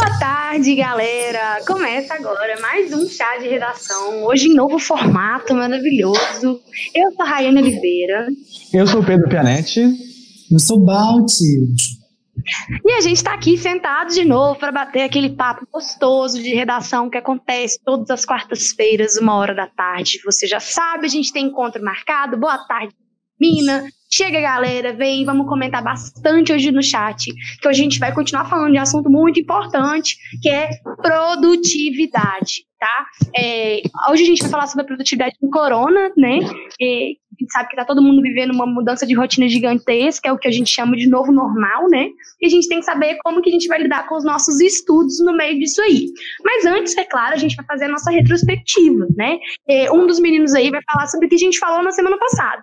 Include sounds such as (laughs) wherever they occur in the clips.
Boa tarde, galera! Começa agora mais um chá de redação, hoje em novo formato maravilhoso. Eu sou a Rayane Oliveira. Eu sou o Pedro Pianetti. Eu sou o Balti. E a gente está aqui sentado de novo para bater aquele papo gostoso de redação que acontece todas as quartas-feiras, uma hora da tarde. Você já sabe, a gente tem encontro marcado. Boa tarde, Mina. Chega, galera, vem, vamos comentar bastante hoje no chat, que a gente vai continuar falando de assunto muito importante, que é produtividade, tá? É, hoje a gente vai falar sobre a produtividade do corona, né? É, a gente sabe que tá todo mundo vivendo uma mudança de rotina gigantesca, é o que a gente chama de novo normal, né? E a gente tem que saber como que a gente vai lidar com os nossos estudos no meio disso aí. Mas antes, é claro, a gente vai fazer a nossa retrospectiva, né? É, um dos meninos aí vai falar sobre o que a gente falou na semana passada.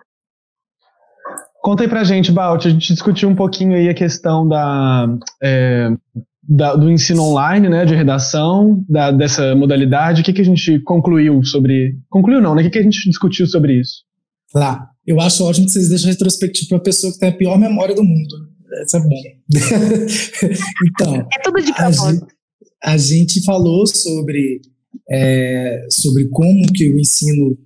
Conta aí pra gente, Balt, a gente discutiu um pouquinho aí a questão da, é, da do ensino online, né, de redação, da, dessa modalidade. O que, que a gente concluiu sobre... Concluiu não, né? O que, que a gente discutiu sobre isso? Lá, eu acho ótimo que vocês deixam a retrospectiva pra pessoa que tem a pior memória do mundo. Isso é bom. (laughs) então... É tudo de propósito. A gente falou sobre, é, sobre como que o ensino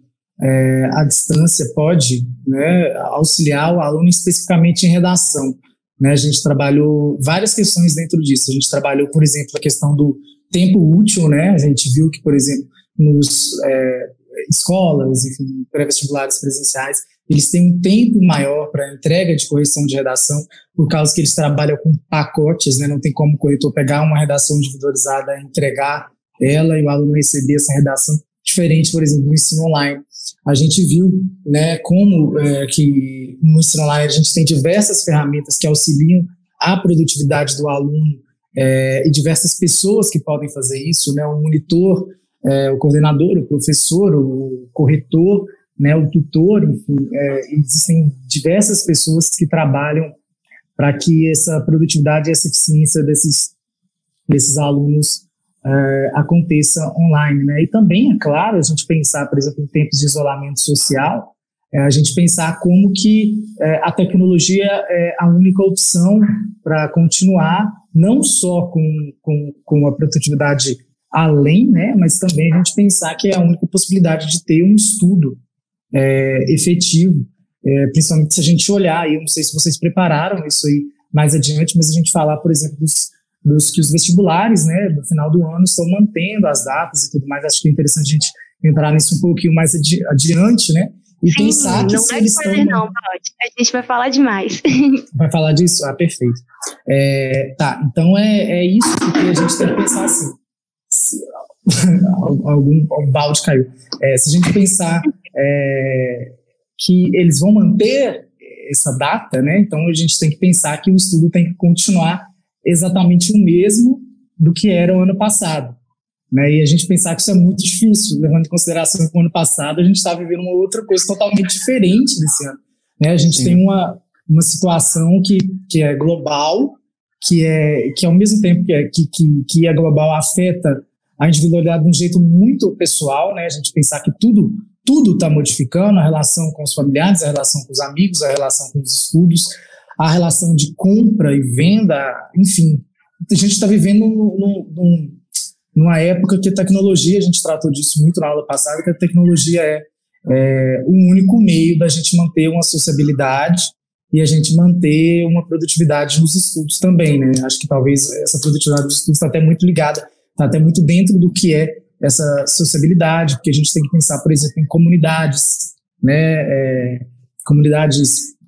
é, distância pode né, auxiliar o aluno especificamente em redação. Né? A gente trabalhou várias questões dentro disso. A gente trabalhou, por exemplo, a questão do tempo útil. Né? A gente viu que, por exemplo, nos é, escolas, enfim, pré-vestibulares presenciais, eles têm um tempo maior para entrega de correção de redação, por causa que eles trabalham com pacotes, né? não tem como o corretor pegar uma redação individualizada, entregar ela e o aluno receber essa redação, diferente, por exemplo, do ensino online a gente viu né, como é, que no ensino online a gente tem diversas ferramentas que auxiliam a produtividade do aluno é, e diversas pessoas que podem fazer isso, né, o monitor, é, o coordenador, o professor, o corretor, né, o tutor, enfim, é, existem diversas pessoas que trabalham para que essa produtividade e essa eficiência desses, desses alunos uh, aconteça online. Né? E também, é claro, a gente pensar, por exemplo, em tempos de isolamento social, é, a gente pensar como que é, a tecnologia é a única opção para continuar, não só com, com, com a produtividade além, né, mas também a gente pensar que é a única possibilidade de ter um estudo efetivo, principalmente se a gente olhar, e eu não sei se vocês prepararam isso aí mais adiante, mas a gente falar, por exemplo, dos dos que os vestibulares, né, do final do ano estão mantendo as datas e tudo mais. Acho que é interessante a gente entrar nisso um pouquinho mais adi adiante, né? E Sim, pensar que não se eles estão. Não, pode. A gente vai falar demais. (laughs) Vai falar disso? Ah, perfeito. É, tá, então é, é isso que a gente tem que pensar assim. Se, (laughs) algum, algum balde caiu. É, se a gente pensar é, que eles vão manter essa data, né? Então a gente tem que pensar que o estudo tem que continuar exatamente o mesmo do que era o ano passado. Né? E a gente pensar que isso é muito difícil, levando em consideração que o ano passado a gente está vivendo uma outra coisa totalmente diferente desse ano. Né? A gente Sim. tem uma, uma situação que, que é global, que é que ao mesmo tempo que é, que, que, que é global afeta a individualidade de um jeito muito pessoal, né? A gente pensar que tudo tudo está modificando a relação com os familiares, a relação com os amigos, a relação com os estudos, a relação de compra e venda, enfim. A gente está vivendo num, num, numa época que a tecnologia, a gente tratou disso muito na aula passada, que a tecnologia é, é o único meio da gente manter uma sociabilidade e a gente manter uma produtividade nos estudos também, né? Acho que talvez essa produtividade dos estudos está até muito ligada, está até muito dentro do que é essa sociabilidade, porque a gente tem que pensar, por exemplo, em comunidades, né? É, comunidades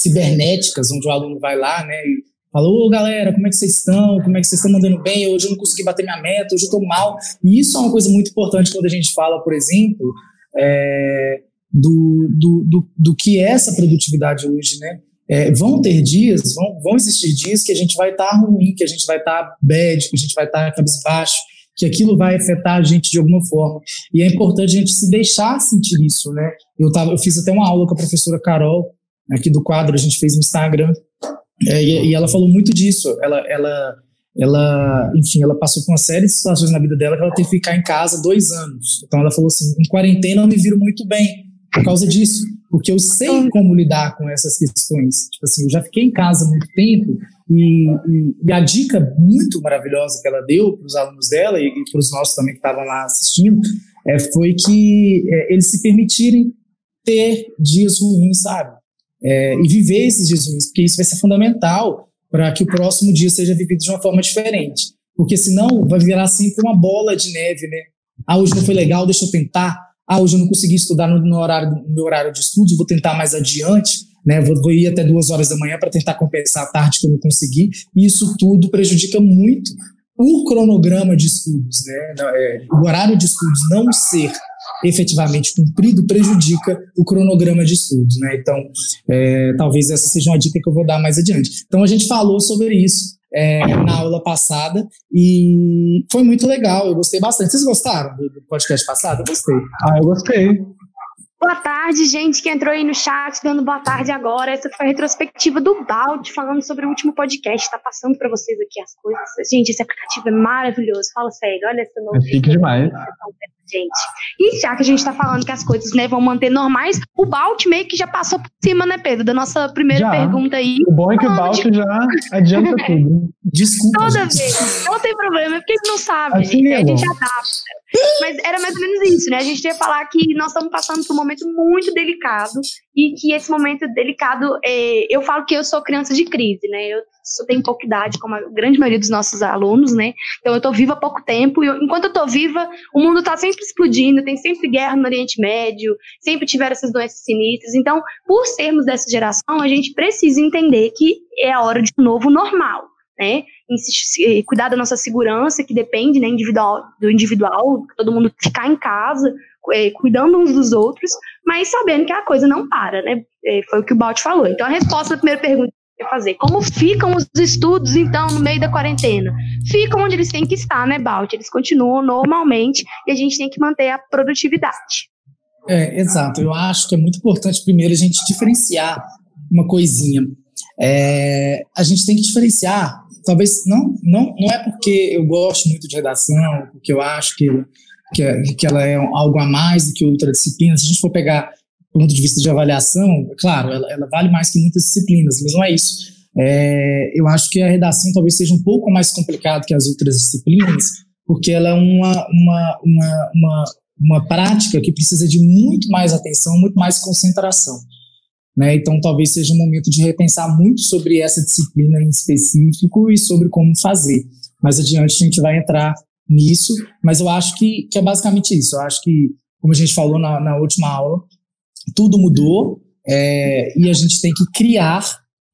cibernéticas, onde o aluno vai lá, né, e fala, ô galera, como é que vocês estão? Como é que vocês estão mandando bem? Hoje eu não consegui bater minha meta, hoje eu estou mal. E isso é uma coisa muito importante quando a gente fala, por exemplo, é, do, do, do, do, que é essa produtividade hoje, né? É, vão ter dias, vão, vão existir dias que a gente vai estar tá ruim, que a gente vai estar tá bad, que a gente vai estar tá cabisbaixo, que aquilo vai afetar a gente de alguma forma. E é importante a gente se deixar sentir isso, né? Eu, tava, eu fiz até uma aula com a professora Carol, aqui do quadro, a gente fez no Instagram, é, e, e, ela falou muito disso. Ela, ela, ela, enfim, ela passou por uma série de situações na vida dela que ela teve que ficar em casa dois anos. Então ela falou assim: em quarentena eu me viro muito bem por causa disso, porque eu sei como lidar com essas questões. Tipo assim, eu já fiquei em casa muito tempo E, e, e, a dica muito maravilhosa que ela deu para os alunos dela e, e para os nossos também que estavam lá assistindo é, foi que é, eles se permitirem ter dias ruins, sabe? É, e viver esses dias ruins, porque isso vai ser fundamental para que o próximo dia seja vivido de uma forma diferente. Porque senão vai virar sempre uma bola de neve, né? Ah, hoje não foi legal, deixa eu tentar. Ah, hoje eu não consegui estudar no, no horário, no meu horário de estudos, vou tentar mais adiante né? Vou, vou ir até duas horas da manhã para tentar compensar a tarde que eu não consegui. E isso tudo prejudica muito o cronograma de estudos, né? É, o horário de estudos não ser efetivamente cumprido prejudica o cronograma de estudos, né? Então, é, talvez essa seja uma dica que eu vou dar mais adiante. Então, a gente falou sobre isso é, na aula passada e foi muito legal, eu gostei bastante. Vocês gostaram do podcast passado? Eu gostei. Ah, eu gostei. Boa tarde, gente que entrou aí no chat, dando boa tarde agora. Essa foi a retrospectiva do Balde, falando sobre o último podcast. Tá passando para vocês aqui as coisas. Gente, esse aplicativo é maravilhoso. Fala sério, olha essa novidade. É chique demais gente. E já que a gente tá falando que as coisas né, vão manter normais, o Balt meio que já passou por cima, né, Pedro, da nossa primeira já. pergunta aí. O bom é que o Balt de... já adianta (laughs) tudo. Desculpa. Toda gente. vez. Não tem problema, é porque eles não sabem, assim gente. É a gente adapta. Mas era mais ou menos isso, né? A gente ia falar que nós estamos passando por um momento muito delicado e que esse momento delicado, é, eu falo que eu sou criança de crise, né? Eu só tenho pouca idade, como a grande maioria dos nossos alunos, né? Então eu tô viva há pouco tempo, e eu, enquanto eu tô viva, o mundo tá sempre explodindo, tem sempre guerra no Oriente Médio, sempre tiveram essas doenças sinistras. Então, por sermos dessa geração, a gente precisa entender que é a hora de um novo normal, né? Eh, cuidar da nossa segurança, que depende né, individual, do individual, todo mundo ficar em casa, é, cuidando uns dos outros, mas sabendo que a coisa não para, né? É, foi o que o Balt falou. Então, a resposta da primeira pergunta fazer. Como ficam os estudos, então, no meio da quarentena? Ficam onde eles têm que estar, né, Balt? Eles continuam normalmente e a gente tem que manter a produtividade. É, exato. Eu acho que é muito importante, primeiro, a gente diferenciar uma coisinha. É, a gente tem que diferenciar, talvez, não, não, não é porque eu gosto muito de redação, porque eu acho que, que, que ela é algo a mais do que outra disciplina. Se a gente for pegar ponto de vista de avaliação, claro, ela, ela vale mais que muitas disciplinas, mas não é isso. É, eu acho que a redação talvez seja um pouco mais complicada que as outras disciplinas, porque ela é uma, uma, uma, uma, uma prática que precisa de muito mais atenção, muito mais concentração. Né? Então, talvez seja um momento de repensar muito sobre essa disciplina em específico e sobre como fazer. Mais adiante a gente vai entrar nisso, mas eu acho que, que é basicamente isso. Eu acho que, como a gente falou na, na última aula, tudo mudou é, e a gente tem que criar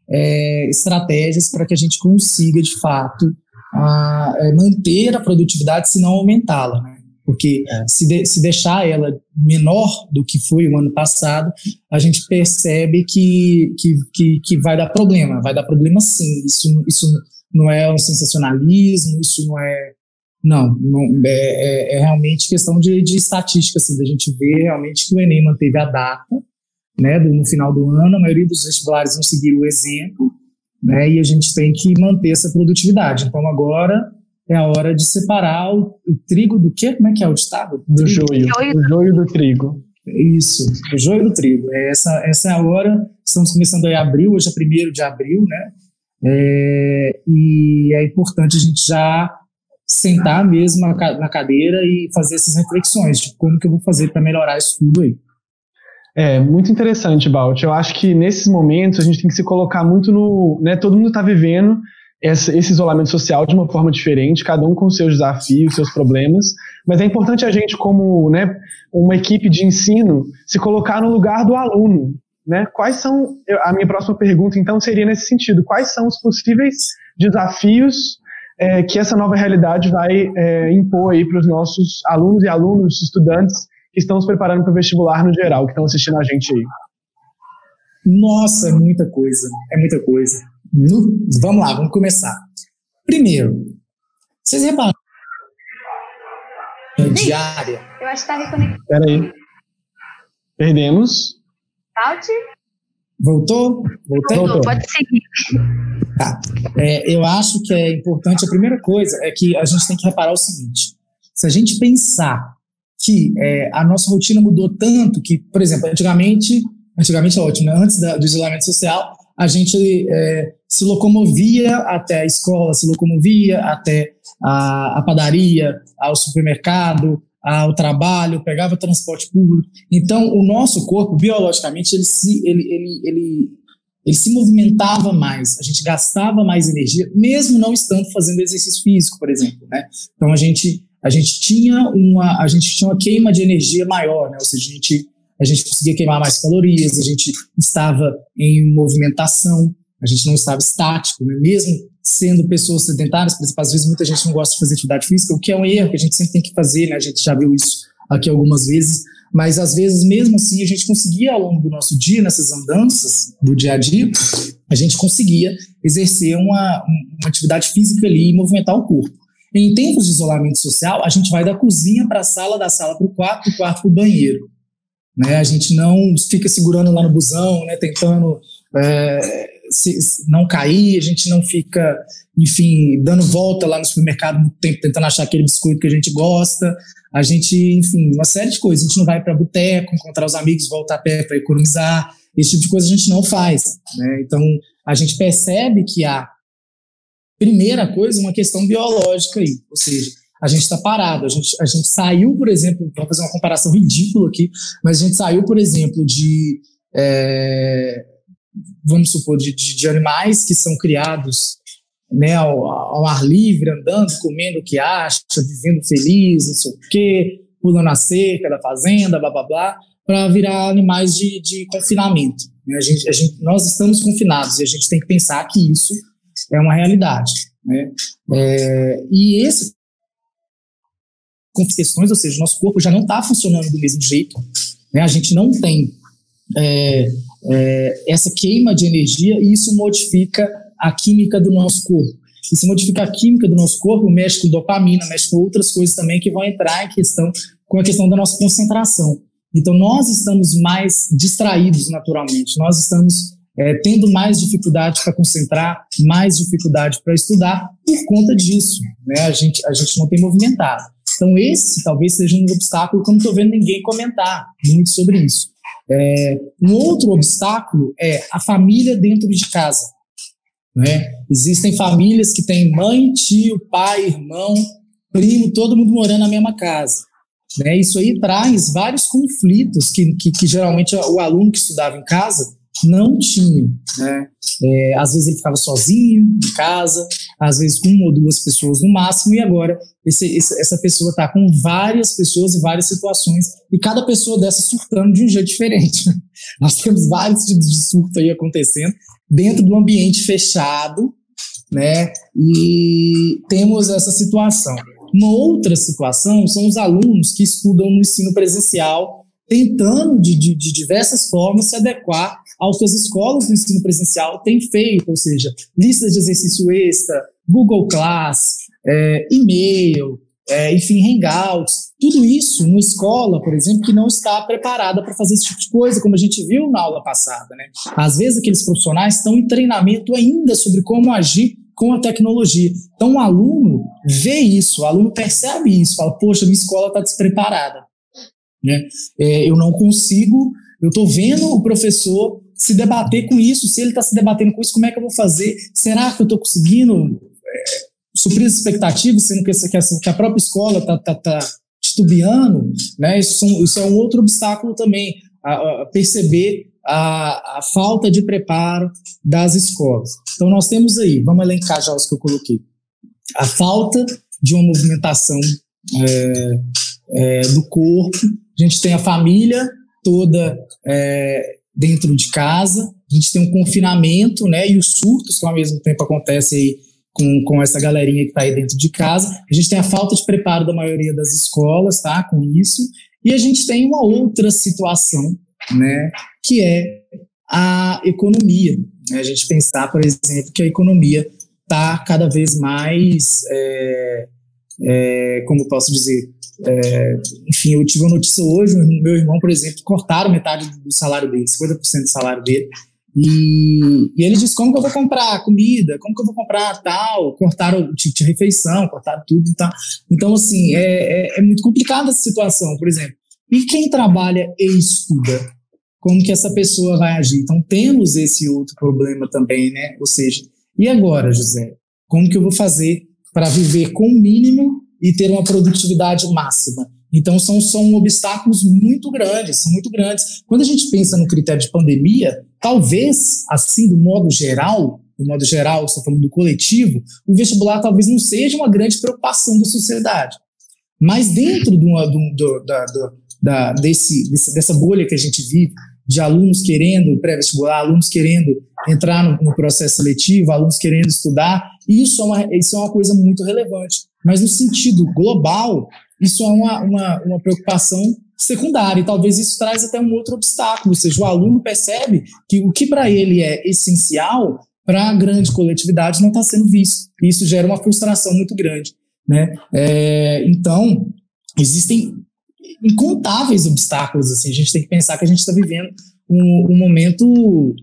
é, estratégias para que a gente consiga, de fato, a, é, manter a produtividade, se não aumentá-la. Né? Porque é. se, de, se deixar ela menor do que foi o ano passado, a gente percebe que, que, que, que vai dar problema. Vai dar problema sim. Isso, isso não é um sensacionalismo, isso não é não, não é, é, é, realmente questão de, de estatística, assim, da gente ver realmente que o Enem manteve a data, né, do, no final do ano, a maioria dos vestibulares não seguiram o exemplo, né, e a gente tem que manter essa produtividade. Então agora é a hora de separar o, o trigo do quê? Como é que é o ditado? Do joio, do joio do trigo. Isso, o joio do trigo. É essa, essa é a hora, estamos começando aí abril, hoje é primeiro de abril, né, é, e é importante a gente já sentar mesmo na cadeira e fazer essas reflexões de como que eu vou fazer para melhorar isso tudo aí. É, muito interessante, Balt. Eu acho que nesses momentos a gente tem que se colocar muito no. Né, todo mundo está vivendo esse, esse, isolamento social de uma forma diferente, cada um com seus desafios, seus problemas, mas é importante a gente, como né, uma equipe de ensino, se colocar no lugar do aluno. Né? Quais são. A minha próxima pergunta, então, seria nesse sentido: quais são os possíveis desafios é, que essa nova realidade vai é, impor aí para os nossos alunos e alunos, estudantes que estão se preparando para o vestibular no geral, que estão assistindo a gente aí? Nossa, é muita coisa, é muita coisa. No, vamos lá, vamos começar. Primeiro, vocês repararam diária? Eu acho que está reconectado. Espera aí. Perdemos. Alt? Voltou? Voltou? Voltou, pode seguir. Tá. É, eu acho que é importante, a primeira coisa é que a gente tem que reparar o seguinte: se a gente pensar que é, a nossa rotina mudou tanto que, por exemplo, antigamente, antigamente é ótimo, né? antes da, do isolamento social, a gente é, se locomovia até a escola, se locomovia até a, a padaria, ao supermercado, ao trabalho, pegava transporte público. Então, o nosso corpo, biologicamente, ele se, ele, ele, ele, ele se movimentava mais, a gente gastava mais energia, mesmo não estando fazendo exercício físico, por exemplo. Né? Então, a gente, a gente tinha uma a gente tinha uma queima de energia maior, né? ou seja, a gente, a gente conseguia queimar mais calorias, a gente estava em movimentação, a gente não estava estático, né? mesmo sendo pessoas sedentárias, por exemplo, às vezes muita gente não gosta de fazer atividade física, o que é um erro que a gente sempre tem que fazer, né? A gente já viu isso aqui algumas vezes, mas às vezes mesmo assim a gente conseguia ao longo do nosso dia, nessas andanças do dia a dia, a gente conseguia exercer uma, uma atividade física ali e movimentar o corpo. Em tempos de isolamento social, a gente vai da cozinha para a sala, da sala para o quarto, do quarto para o banheiro. Né? A gente não fica segurando lá no busão, né? tentando é, se, não cair, a gente não fica, enfim, dando volta lá no supermercado muito tempo tentando achar aquele biscoito que a gente gosta. A gente, enfim, uma série de coisas. A gente não vai para boteco, encontrar os amigos, voltar a pé para economizar. Esse tipo de coisa a gente não faz. Né? Então, a gente percebe que a primeira coisa uma questão biológica aí, ou seja, a gente está parado. A gente, a gente saiu, por exemplo, vamos fazer uma comparação ridícula aqui, mas a gente saiu, por exemplo, de é, vamos supor, de, de, de animais que são criados né, ao, ao, ar livre, andando, comendo o que acha, vivendo feliz, não sei o quê, pulando a cerca da fazenda, blá blá blá, para virar animais de, de confinamento. Né? A gente, a gente, nós estamos confinados e a gente tem que pensar que isso é uma realidade. Né? É, e esse com questões, ou seja, nosso corpo já não está funcionando do mesmo jeito. Né? A gente não tem é, é, essa queima de energia e isso modifica a química do nosso corpo. Isso modifica a química do nosso corpo, mexe com dopamina, mexe com outras coisas também que vão entrar em questão com a questão da nossa concentração. Então, nós estamos mais distraídos naturalmente, nós estamos é, tendo mais dificuldade para concentrar, mais dificuldade para estudar por conta disso. Né? A, gente, a gente não tem movimentado. Então, esse talvez seja um obstáculo que eu não estou vendo ninguém comentar muito sobre isso. É, um outro obstáculo é a família dentro de casa. Né? Existem famílias que têm mãe, tio, pai, irmão, primo, todo mundo morando na mesma casa. Né? Isso aí traz vários conflitos que, que, que geralmente o aluno que estudava em casa não tinha. Né? É, às vezes ele ficava sozinho em casa, às vezes com uma ou duas pessoas no máximo, e agora esse, essa pessoa está com várias pessoas e várias situações, e cada pessoa dessa surtando de um jeito diferente. (laughs) Nós temos vários tipos de surto aí acontecendo dentro do ambiente fechado, né? E temos essa situação. Uma outra situação são os alunos que estudam no ensino presencial, tentando de, de, de diversas formas se adequar ao que as escolas do ensino presencial têm feito, ou seja, listas de exercício extra, Google Class, é, e-mail, é, enfim, Hangouts, tudo isso numa escola, por exemplo, que não está preparada para fazer esse tipo de coisa, como a gente viu na aula passada. Né? Às vezes aqueles profissionais estão em treinamento ainda sobre como agir com a tecnologia. Então o aluno vê isso, o aluno percebe isso, fala, poxa, minha escola está despreparada. Né? É, eu não consigo, eu estou vendo o professor se debater com isso. Se ele está se debatendo com isso, como é que eu vou fazer? Será que eu estou conseguindo é, suprir as expectativas, sendo que, essa, que, essa, que a própria escola está tá, tá titubeando? Né? Isso, isso é um outro obstáculo também, a, a perceber a, a, falta de preparo das escolas. Então, nós temos aí, vamos elencar já os que eu coloquei. A falta de uma movimentação é, é, do corpo, a gente tem a família toda é, dentro de casa, a gente tem um confinamento, né, e os surtos que ao mesmo tempo acontecem aí com, com essa galerinha que está aí dentro de casa. A gente tem a falta de preparo da maioria das escolas, tá, com isso. E a gente tem uma outra situação, né, que é a economia. Né? A gente pensar, por exemplo, que a economia está cada vez mais, é, é, como posso dizer, é, enfim, eu tive uma notícia hoje, meu irmão, por exemplo, cortaram metade do salário dele, 50% do salário dele, e, e, ele disse, como que eu vou comprar comida? Como que eu vou comprar tal? Cortaram o tipo de refeição, cortaram tudo e tal. Então, assim, é, é, é muito complicada essa situação, por exemplo. E quem trabalha e estuda? como que essa pessoa vai agir. Então temos esse outro problema também, né? Ou seja, e agora, José? Como que eu vou fazer para viver com o mínimo e ter uma produtividade máxima? Então são, são obstáculos muito grandes, são muito grandes. Quando a gente pensa no critério de pandemia, talvez, assim, do modo geral, do modo geral, estou falando do coletivo, o vestibular talvez não seja uma grande preocupação da sociedade. Mas dentro de uma, do, do, da, do, da, desse, dessa bolha que a gente vive, de alunos querendo pré-vestibular, alunos querendo entrar no, no, processo seletivo, alunos querendo estudar, isso é, uma, isso é uma coisa muito relevante. Mas no sentido global, isso é uma, uma, uma preocupação secundária, e talvez isso traz até um outro obstáculo, ou seja, o aluno percebe que o que para ele é essencial, para a grande coletividade não está sendo visto. E isso gera uma frustração muito grande. Né? É, então, existem incontáveis obstáculos. Assim, a gente tem que pensar que a gente está vivendo um, um, momento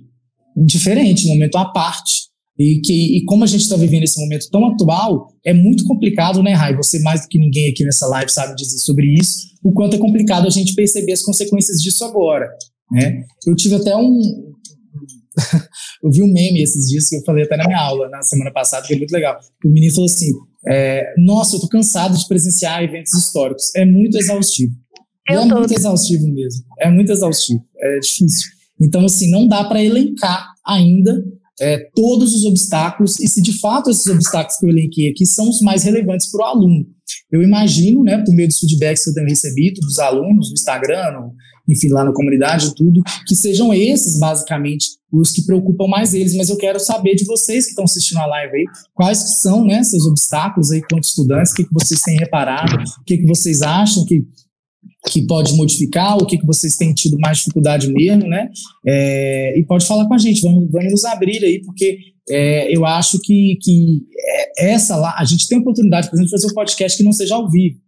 diferente, um momento à parte. E, que, e como a gente está vivendo esse momento tão atual, é muito complicado, né, Rai? Você, mais do que ninguém aqui nessa live, sabe dizer sobre isso, o quanto é complicado a gente perceber as consequências disso agora. Né? Eu tive até um, (laughs) eu vi um meme esses dias que eu falei até na minha aula, na semana passada, que é muito legal. O menino falou assim: é, Nossa, eu tô cansado de presenciar eventos históricos. É muito exaustivo. é tô... muito exaustivo mesmo. É muito exaustivo. É difícil. Então, assim, não dá para elencar ainda é, todos os obstáculos e se de fato esses obstáculos que eu elenquei aqui são os mais relevantes para o aluno. Eu imagino, né, por meio dos feedbacks que eu tenho recebido dos alunos no Instagram, no, enfim, lá na comunidade, tudo, que sejam esses, basicamente, os que preocupam mais eles. Mas eu quero saber de vocês que estão assistindo a live aí, quais que são, né, seus obstáculos aí, quanto estudantes, o que, que vocês têm reparado, o que, que vocês acham que que pode modificar, o que, que vocês têm tido mais dificuldade mesmo, né? É, e pode falar com a gente, vamos, vamos nos abrir aí, porque é, eu acho que, que é, essa lá, a gente tem oportunidade, por exemplo, de fazer um podcast que não seja ao vivo,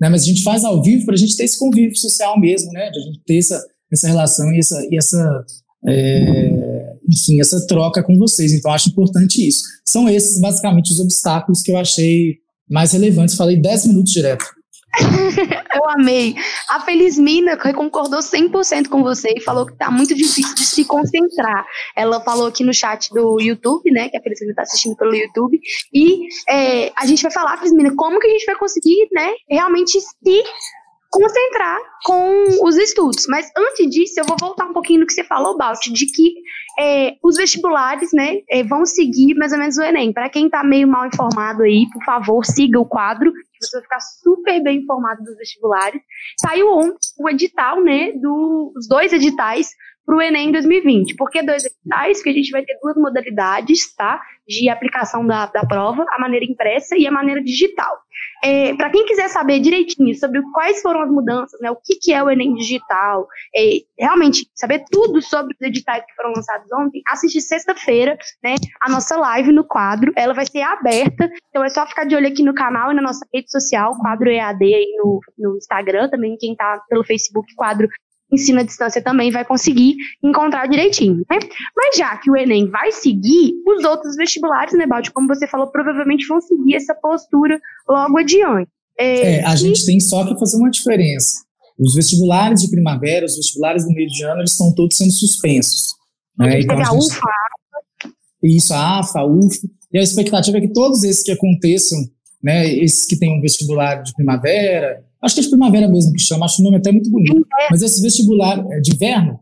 né? Mas a gente faz ao vivo para a gente ter esse convívio social mesmo, né? De a gente ter essa, essa relação e essa, e essa é, enfim, essa troca com vocês. Então, acho importante isso. São esses, basicamente, os obstáculos que eu achei mais relevantes. Falei 10 minutos direto. (laughs) eu amei. A Felizmina concordou 100% com você e falou que tá muito difícil de se concentrar. Ela falou aqui no chat do YouTube, né, que a Felizmina tá assistindo pelo YouTube, e é, a gente vai falar, Felizmina, como que a gente vai conseguir, né, realmente se concentrar com os estudos. Mas antes disso, eu vou voltar um pouquinho no que você falou, Balt, de que é, os vestibulares né, é, vão seguir mais ou menos o Enem. Para quem está meio mal informado aí, por favor, siga o quadro, você vai ficar super bem informado dos vestibulares. Saiu ontem o edital, né, dos dois editais para o Enem 2020. Por que dois editais? Porque a gente vai ter duas modalidades, tá? De aplicação da, da prova, a maneira impressa e a maneira digital. É, para quem quiser saber direitinho sobre quais foram as mudanças, né, o que, que é o Enem Digital, é, realmente saber tudo sobre os editais que foram lançados ontem, assiste sexta-feira né, a nossa live no quadro. Ela vai ser aberta, então é só ficar de olho aqui no canal e na nossa rede social, quadro EAD aí no, no Instagram, também quem está pelo Facebook, quadro ensino à distância também vai conseguir encontrar direitinho, né? Mas já que o Enem vai seguir, os outros vestibulares, né, Balde, como você falou, provavelmente vão seguir essa postura logo adiante. É, é a e... gente tem só que fazer uma diferença. Os vestibulares de primavera, os vestibulares do meio de ano, eles estão todos sendo suspensos. Né? Então, a, a UFA, a AFA. Isso, a AFA, a UFA. E a expectativa é que todos esses que aconteçam, né, esses que têm um vestibular de primavera, Acho que é de primavera mesmo que chama, acho o nome até muito bonito. Mas esse vestibular é de inverno?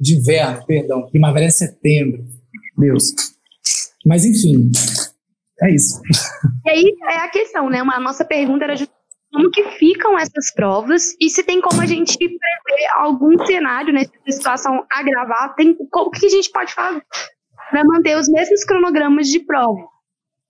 De inverno, perdão. Primavera é setembro. Deus. Mas enfim, é isso. E aí é a questão, né? Uma, a nossa pergunta era justamente como que ficam essas provas e se tem como a gente prever algum cenário, né? Se a situação agravar, tem, o que a gente pode fazer para manter os mesmos cronogramas de prova?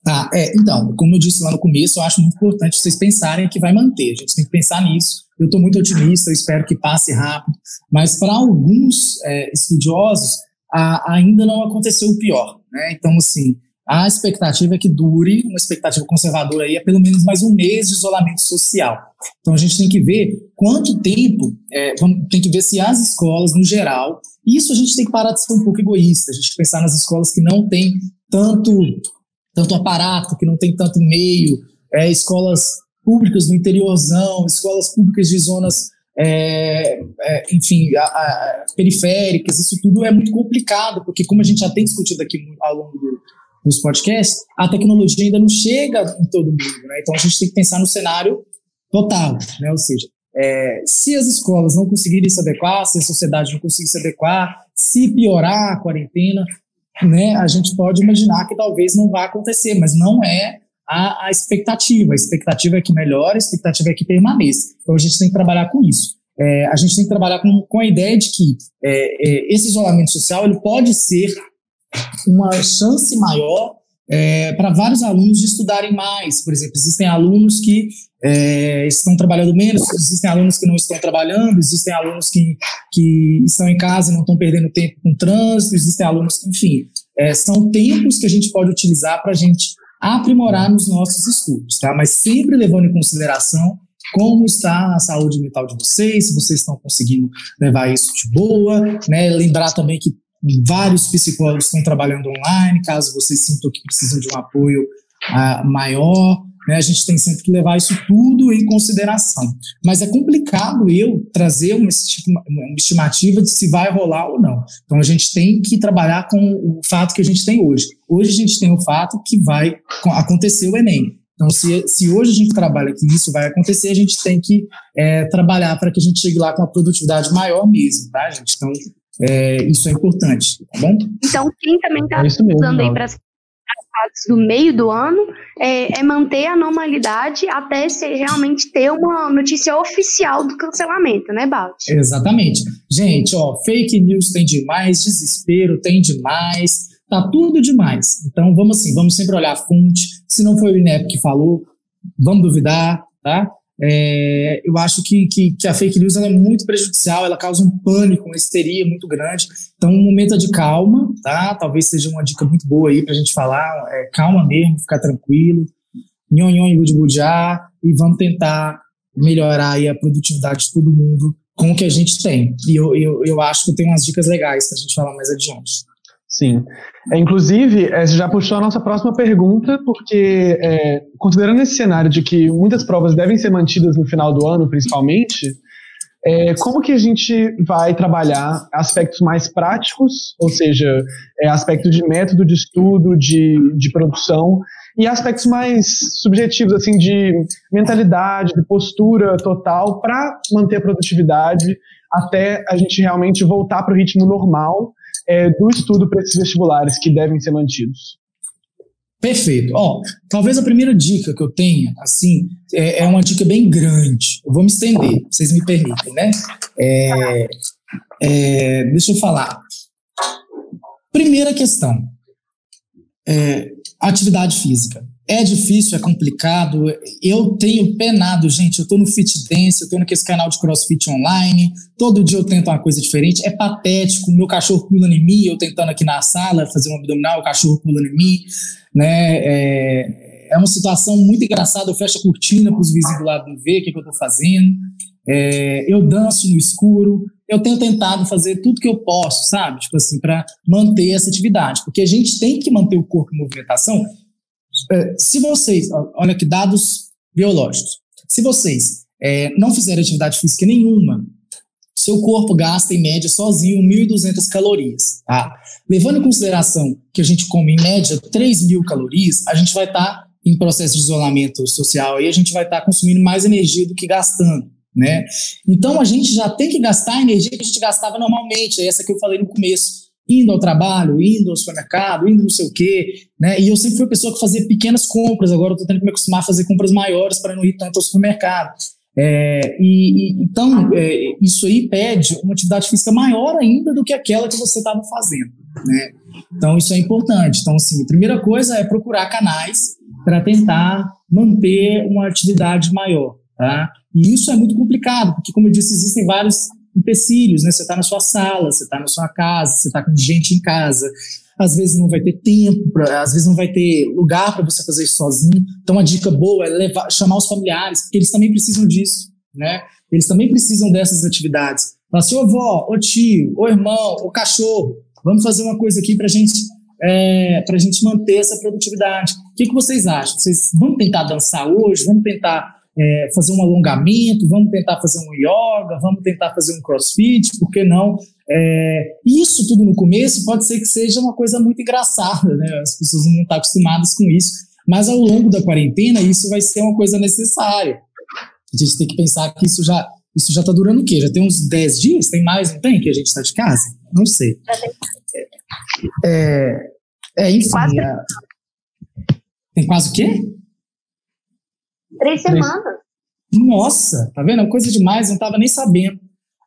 Tá, é, então, como eu disse lá no começo, eu acho muito importante vocês pensarem que vai manter. A gente tem que pensar nisso. Eu estou muito otimista, eu espero que passe rápido, mas para alguns é, estudiosos a, ainda não aconteceu o pior. Né? Então, assim, a expectativa é que dure, uma expectativa conservadora aí, é pelo menos mais um mês de isolamento social. Então, a gente tem que ver quanto tempo, é, tem que ver se as escolas, no geral, isso a gente tem que parar de ser um pouco egoísta, a gente pensar nas escolas que não têm tanto tanto aparato, que não tem tanto meio, é, escolas públicas no interiorzão, escolas públicas de zonas é, é, enfim, a, a, periféricas, isso tudo é muito complicado, porque como a gente já tem discutido aqui ao longo do, dos podcasts, a tecnologia ainda não chega em todo mundo, né? Então a gente tem que pensar no cenário total, né? Ou seja, é, se as escolas não conseguirem se adequar, se a sociedade não conseguir se adequar, se piorar a quarentena, né, a gente pode imaginar que talvez não vá acontecer, mas não é a, a expectativa. A expectativa é que melhore, a expectativa é que permaneça. Então a gente tem que trabalhar com isso. É, a gente tem que trabalhar com, com a ideia de que é, é, esse isolamento social ele pode ser uma chance maior é, para vários alunos de estudarem mais. Por exemplo, existem alunos que é, estão trabalhando menos, existem alunos que não estão trabalhando, existem alunos que, que estão em casa e não estão perdendo tempo com trânsito, existem alunos que, enfim, é, são tempos que a gente pode utilizar para a gente aprimorar nos nossos estudos, tá? Mas sempre levando em consideração como está a saúde mental de vocês, se vocês estão conseguindo levar isso de boa, né? Lembrar também que vários psicólogos estão trabalhando online, caso vocês sintam que precisam de um apoio uh, maior, né? A gente tem sempre que levar isso tudo em consideração. Mas é complicado eu trazer uma, estimativa de se vai rolar ou não. Então a gente tem que trabalhar com o fato que a gente tem hoje. Hoje a gente tem o fato que vai acontecer o Enem. Então, se, se hoje a gente trabalha que isso vai acontecer, a gente tem que é, trabalhar para que a gente chegue lá com uma produtividade maior mesmo, tá, gente? Então, é, isso é importante, tá bom? Então, quem também está é usando aí para as do meio do ano é, é, manter a normalidade até se realmente ter uma notícia oficial do cancelamento, né, Balt? Exatamente. Gente, ó, fake news tem demais, desespero tem demais, tá tudo demais. Então, vamos assim, vamos sempre olhar a fonte. Se não foi o INEP que falou, vamos duvidar, tá? É, eu acho que, que, que, a fake news é muito prejudicial, ela causa um pânico, uma histeria muito grande. Então, um momento de calma, tá? Talvez seja uma dica muito boa aí para a gente falar. É, calma mesmo, ficar tranquilo. Nhon, nhon, budiá, e vamos tentar melhorar aí a produtividade de todo mundo com o que a gente tem. E eu, eu, eu acho que tenho umas dicas legais para a gente falar mais adiante. Sim. É, inclusive, é, você já puxou a nossa próxima pergunta, porque é, considerando esse cenário de que muitas provas devem ser mantidas no final do ano, principalmente, é, como que a gente vai trabalhar aspectos mais práticos, ou seja, é, aspectos de método de estudo, de, de produção, e aspectos mais subjetivos, assim, de mentalidade, de postura total, para manter a produtividade até a gente realmente voltar para o ritmo normal é, do estudo para esses vestibulares que devem ser mantidos? Perfeito. Ó, talvez a primeira dica que eu tenha, assim, é, é uma dica bem grande. Eu vou me estender, vocês me permitem, né? É, é, deixa eu falar. Primeira questão: é, atividade física. É difícil, é complicado. Eu tenho penado, gente. Eu tô no Fit Dance, eu tô naquele canal de CrossFit online. Todo dia eu tento uma coisa diferente. É patético. Meu cachorro pula em mim, eu tentando aqui na sala fazer um abdominal, o cachorro pula em mim. Né? É, é uma situação muito engraçada. Eu fecho a cortina para os vizinhos do lado não ver o que, que eu tô fazendo. É, eu danço no escuro. Eu tenho tentado fazer tudo que eu posso, sabe? Tipo assim, para manter essa atividade. Porque a gente tem que manter o corpo em movimentação se vocês, olha que dados biológicos, se vocês é, não fizerem atividade física nenhuma, seu corpo gasta em média sozinho 1.200 calorias. Tá? Levando em consideração que a gente come em média 3.000 calorias, a gente vai estar tá em processo de isolamento social e a gente vai estar tá consumindo mais energia do que gastando. Né? Então a gente já tem que gastar a energia que a gente gastava normalmente, é essa que eu falei no começo indo ao trabalho, indo ao supermercado, indo não sei o quê, né? E eu sempre fui a pessoa que fazia pequenas compras, agora eu tô tendo que me acostumar a fazer compras maiores para não ir tanto ao supermercado. É, e, e, então, é, isso aí pede uma atividade física maior ainda do que aquela que você estava fazendo, né? Então, isso é importante. Então, assim, a primeira coisa é procurar canais para tentar manter uma atividade maior, tá? E isso é muito complicado, porque, como eu disse, existem vários empecilhos, né? Você está na sua sala, você está na sua casa, você está com gente em casa. Às vezes não vai ter tempo, pra, às vezes não vai ter lugar para você fazer isso sozinho. Então, uma dica boa é levar, chamar os familiares, porque eles também precisam disso, né? Eles também precisam dessas atividades. Falar assim, ô avó, ô tio, ô irmão, ô cachorro, vamos fazer uma coisa aqui para gente, é, a gente manter essa produtividade. O que, que vocês acham? Vocês vão tentar dançar hoje? Vamos tentar é, fazer um alongamento, vamos tentar fazer um yoga, vamos tentar fazer um crossfit, por que não? É, isso tudo no começo pode ser que seja uma coisa muito engraçada, né? As pessoas não estão acostumadas com isso, mas ao longo da quarentena isso vai ser uma coisa necessária. A gente tem que pensar que isso já isso já está durando o quê? Já tem uns 10 dias? Tem mais, não tem? Que a gente está de casa? Não sei. É, é enfim. Quase. É, tem quase o quê? Três semanas. Nossa, tá vendo? É coisa demais, não estava nem sabendo.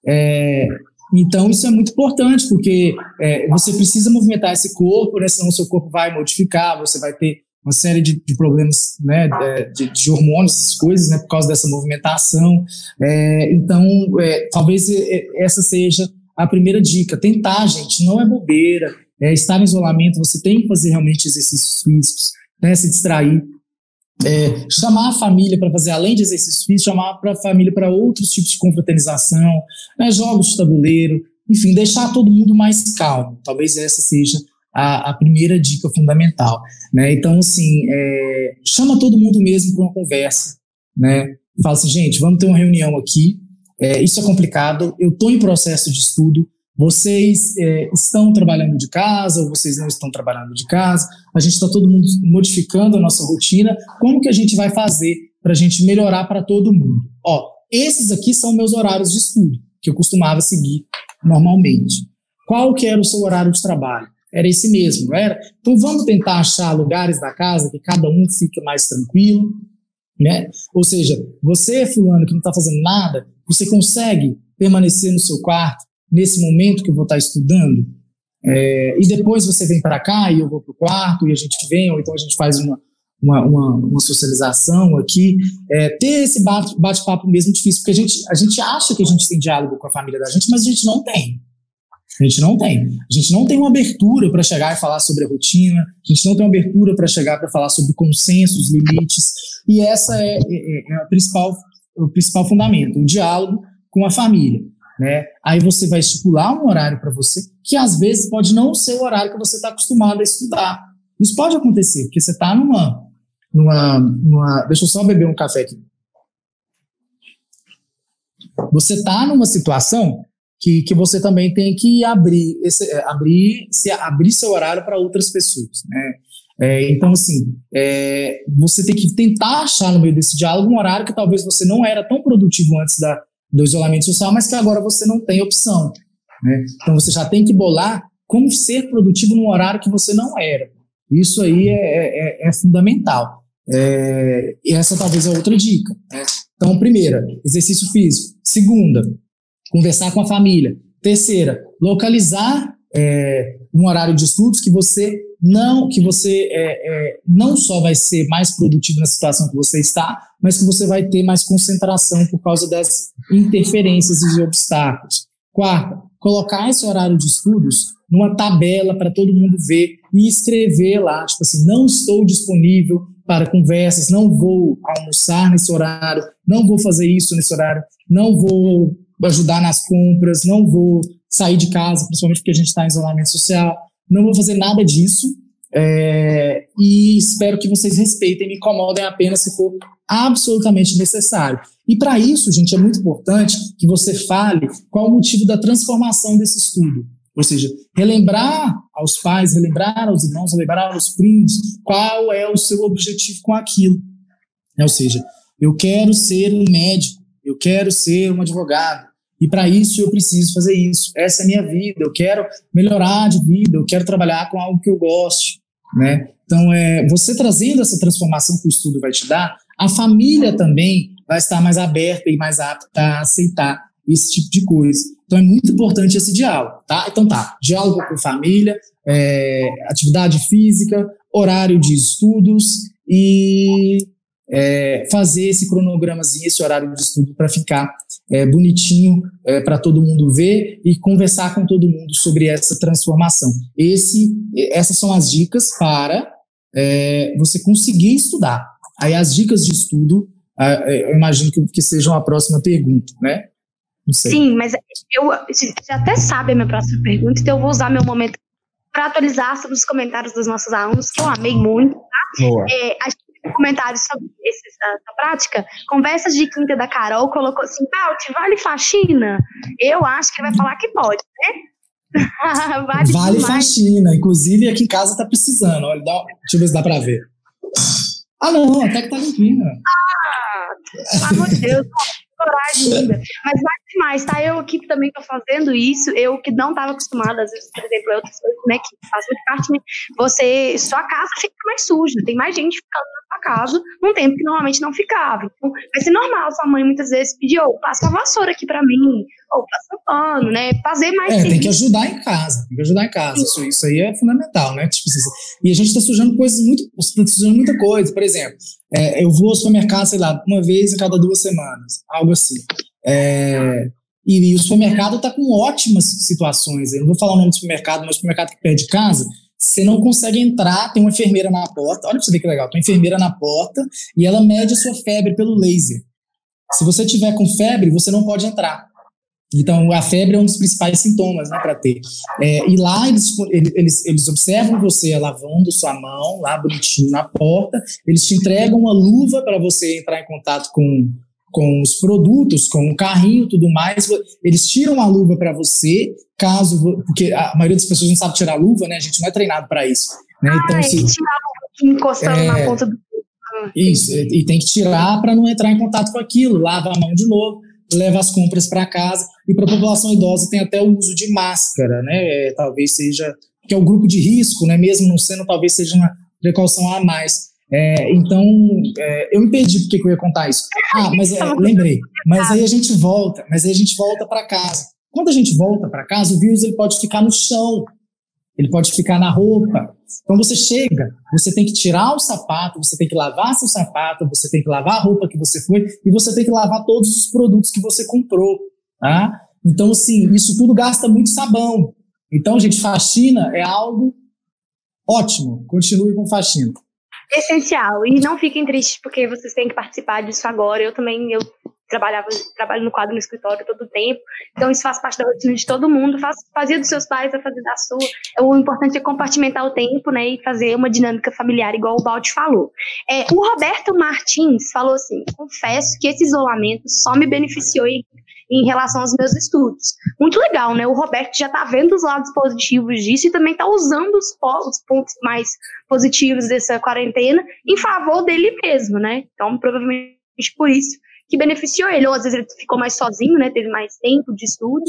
É, então, isso é muito importante, porque é, você precisa movimentar esse corpo, né, senão o seu corpo vai modificar, você vai ter uma série de, de problemas né, de, de, hormônios, essas coisas, né, por causa dessa movimentação. É, então, é, talvez essa seja a primeira dica. Tentar, gente, não é bobeira. É, estar em isolamento, você tem que fazer realmente exercícios físicos, né, se distrair. É, chamar a família para fazer, além de exercícios físicos, chamar a família para outros tipos de confraternização, né, jogos de tabuleiro, enfim, deixar todo mundo mais calmo. Talvez essa seja a, a primeira dica fundamental. Né? Então, assim, é, chama todo mundo mesmo para uma conversa. Né? Fala assim, gente, vamos ter uma reunião aqui. É, isso é complicado. Eu estou em processo de estudo. Vocês é, estão trabalhando de casa ou vocês não estão trabalhando de casa? A gente está todo mundo modificando a nossa rotina. Como que a gente vai fazer para a gente melhorar para todo mundo? Ó, esses aqui são meus horários de estudo que eu costumava seguir normalmente. Qual que era o seu horário de trabalho? era esse mesmo, não era? Então vamos tentar achar lugares da casa que cada um fique mais tranquilo, né? Ou seja, você, fulano, que não está fazendo nada, você consegue permanecer no seu quarto nesse momento que eu vou estar estudando? É, e depois você vem para cá e eu vou para o quarto e a gente vem, ou então a gente faz uma, uma, uma, uma socialização aqui. É, ter esse bate-papo mesmo difícil, porque a gente, a gente acha que a gente tem diálogo com a família da gente, mas a gente não tem. A gente não tem. A gente não tem uma abertura para chegar e falar sobre a rotina, a gente não tem uma abertura para chegar para falar sobre consensos, limites, e essa é, é, é a principal, o principal fundamento, o diálogo com a família. Né? Aí você vai estipular um horário para você, que às vezes pode não ser o horário que você está acostumado a estudar. Isso pode acontecer, porque você está numa, numa, numa. Deixa eu só beber um café aqui. Você está numa situação que, que você também tem que abrir, esse, é, abrir, se, abrir seu horário para outras pessoas, né? É, então, assim, é, você tem que tentar achar no meio desse diálogo um horário que talvez você não era tão produtivo antes da, do isolamento social, mas que agora você não tem opção. Né? Então, você já tem que bolar como ser produtivo num horário que você não era. Isso aí é, é, é fundamental. É, e essa talvez é outra dica. Né? Então, primeira, exercício físico. Segunda, conversar com a família. Terceira, localizar é, um horário de estudos que você não que você é, é, não só vai ser mais produtivo na situação que você está, mas que você vai ter mais concentração por causa das interferências e obstáculos. Quarta, colocar esse horário de estudos numa tabela para todo mundo ver e escrever lá, tipo assim, não estou disponível para conversas, não vou almoçar nesse horário, não vou fazer isso nesse horário, não vou ajudar nas compras, não vou sair de casa, principalmente porque a gente está em isolamento social, não vou fazer nada disso. É, e espero que vocês respeitem e me incomodem apenas se for absolutamente necessário. E para isso, gente, é muito importante que você fale qual o motivo da transformação desse estudo. Ou seja, relembrar aos pais, relembrar aos irmãos, relembrar aos primos qual é o seu objetivo com aquilo. Ou seja, eu quero ser um médico, eu quero ser um advogado, e para isso eu preciso fazer isso. Essa é a minha vida. Eu quero melhorar de vida. Eu quero trabalhar com algo que eu goste, né? Então, é, você trazendo essa transformação que o estudo vai te dar, a família também vai estar mais aberta e mais apta a aceitar esse tipo de coisa. Então, é muito importante esse diálogo, tá? Então, tá. Diálogo com família, é, atividade física, horário de estudos e é, fazer esse cronogramazinho, esse horário de estudo para ficar é, bonitinho é, para todo mundo ver e conversar com todo mundo sobre essa transformação. Esse, essas são as dicas para é, você conseguir estudar. Aí as dicas de estudo, é, eu imagino que, que sejam a próxima pergunta, né? Sim, mas eu, você até sabe a minha próxima pergunta, então eu vou usar meu momento para atualizar sobre os comentários dos nossos alunos, que eu amei muito. Tá? É, a gente comentários sobre essa prática. Conversas de quinta da Carol colocou assim: Balt, vale faxina? Eu acho que vai falar que pode, né? (laughs) vale vale faxina. Inclusive, aqui em casa tá precisando. Olha, dá, deixa eu ver se dá pra ver. Ah, não, até que tá limpinha. Ah, pelo amor de Deus (laughs) coragem ainda. Mas vai demais, tá? Eu aqui também tô fazendo isso, eu que não tava acostumada, às vezes, por exemplo, outras coisas, né, que faz muito parte, né? Você, sua casa fica mais suja, tem mais gente ficando na sua casa num tempo que normalmente não ficava. Então, vai ser normal sua mãe muitas vezes pedir, ô, oh, passa a vassoura aqui pra mim, ou passa o pano, né? Fazer mais. É, tem que ajudar em casa, tem que ajudar em casa. Isso, isso aí é fundamental, né? Tipo, e a gente tá sujando coisas muito, tá sujando muita coisa. Por exemplo, é, eu vou ao supermercado, sei lá, uma vez a cada duas semanas, algo assim. É, e, e, o supermercado está com ótimas situações. Eu não vou falar o nome do supermercado, mas o supermercado que pede casa, você não consegue entrar, tem uma enfermeira na porta. Olha para você ver que legal, tem uma enfermeira na porta e ela mede a sua febre pelo laser. Se você tiver com febre, você não pode entrar. Então, a febre é um dos principais sintomas né, para ter. É, e lá eles, eles, eles observam você lavando sua mão, lá bonitinho na porta, eles te entregam uma luva para você entrar em contato com, com os produtos, com o carrinho tudo mais. Eles tiram a luva para você, caso. Porque a maioria das pessoas não sabe tirar a luva, né? A gente não é treinado para isso. Né? Então, ah, se, é, tirar a luva encostando é, na ponta do. Ah, isso, e tem que tirar para não entrar em contato com aquilo, lava a mão de novo leva as compras para casa. E para a população idosa tem até o uso de máscara, né? É, talvez seja, que é o grupo de risco, né? Mesmo não sendo, talvez seja uma precaução a mais. É, então, é, eu me perdi porque que eu ia contar isso. Ah, mas é, lembrei. Mas aí a gente volta, mas aí a gente volta para casa. Quando a gente volta para casa, o vírus ele pode ficar no chão, ele pode ficar na roupa. Então você chega, você tem que tirar o sapato, você tem que lavar seu sapato, você tem que lavar a roupa que você foi e você tem que lavar todos os produtos que você comprou, tá? Então, assim, isso tudo gasta muito sabão. Então, gente, faxina é algo ótimo. Continue com faxina. Essencial. E não fiquem tristes porque vocês têm que participar disso agora. Eu também, eu trabalhava, trabalho no quadro no escritório todo o tempo, então isso faz parte da rotina de todo mundo, faz, fazia dos seus pais, vai fazer da sua. O importante é compartimentar o tempo, né, e fazer uma dinâmica familiar, igual o Balti falou. É, o Roberto Martins falou assim: confesso que esse isolamento só me beneficiou em, em relação aos meus estudos. Muito legal, né? O Roberto já está vendo os lados positivos disso e também está usando os, os pontos mais positivos dessa quarentena em favor dele mesmo, né? Então, provavelmente por isso que beneficiou ele, ou às vezes ele ficou mais sozinho, né, teve mais tempo de estudo,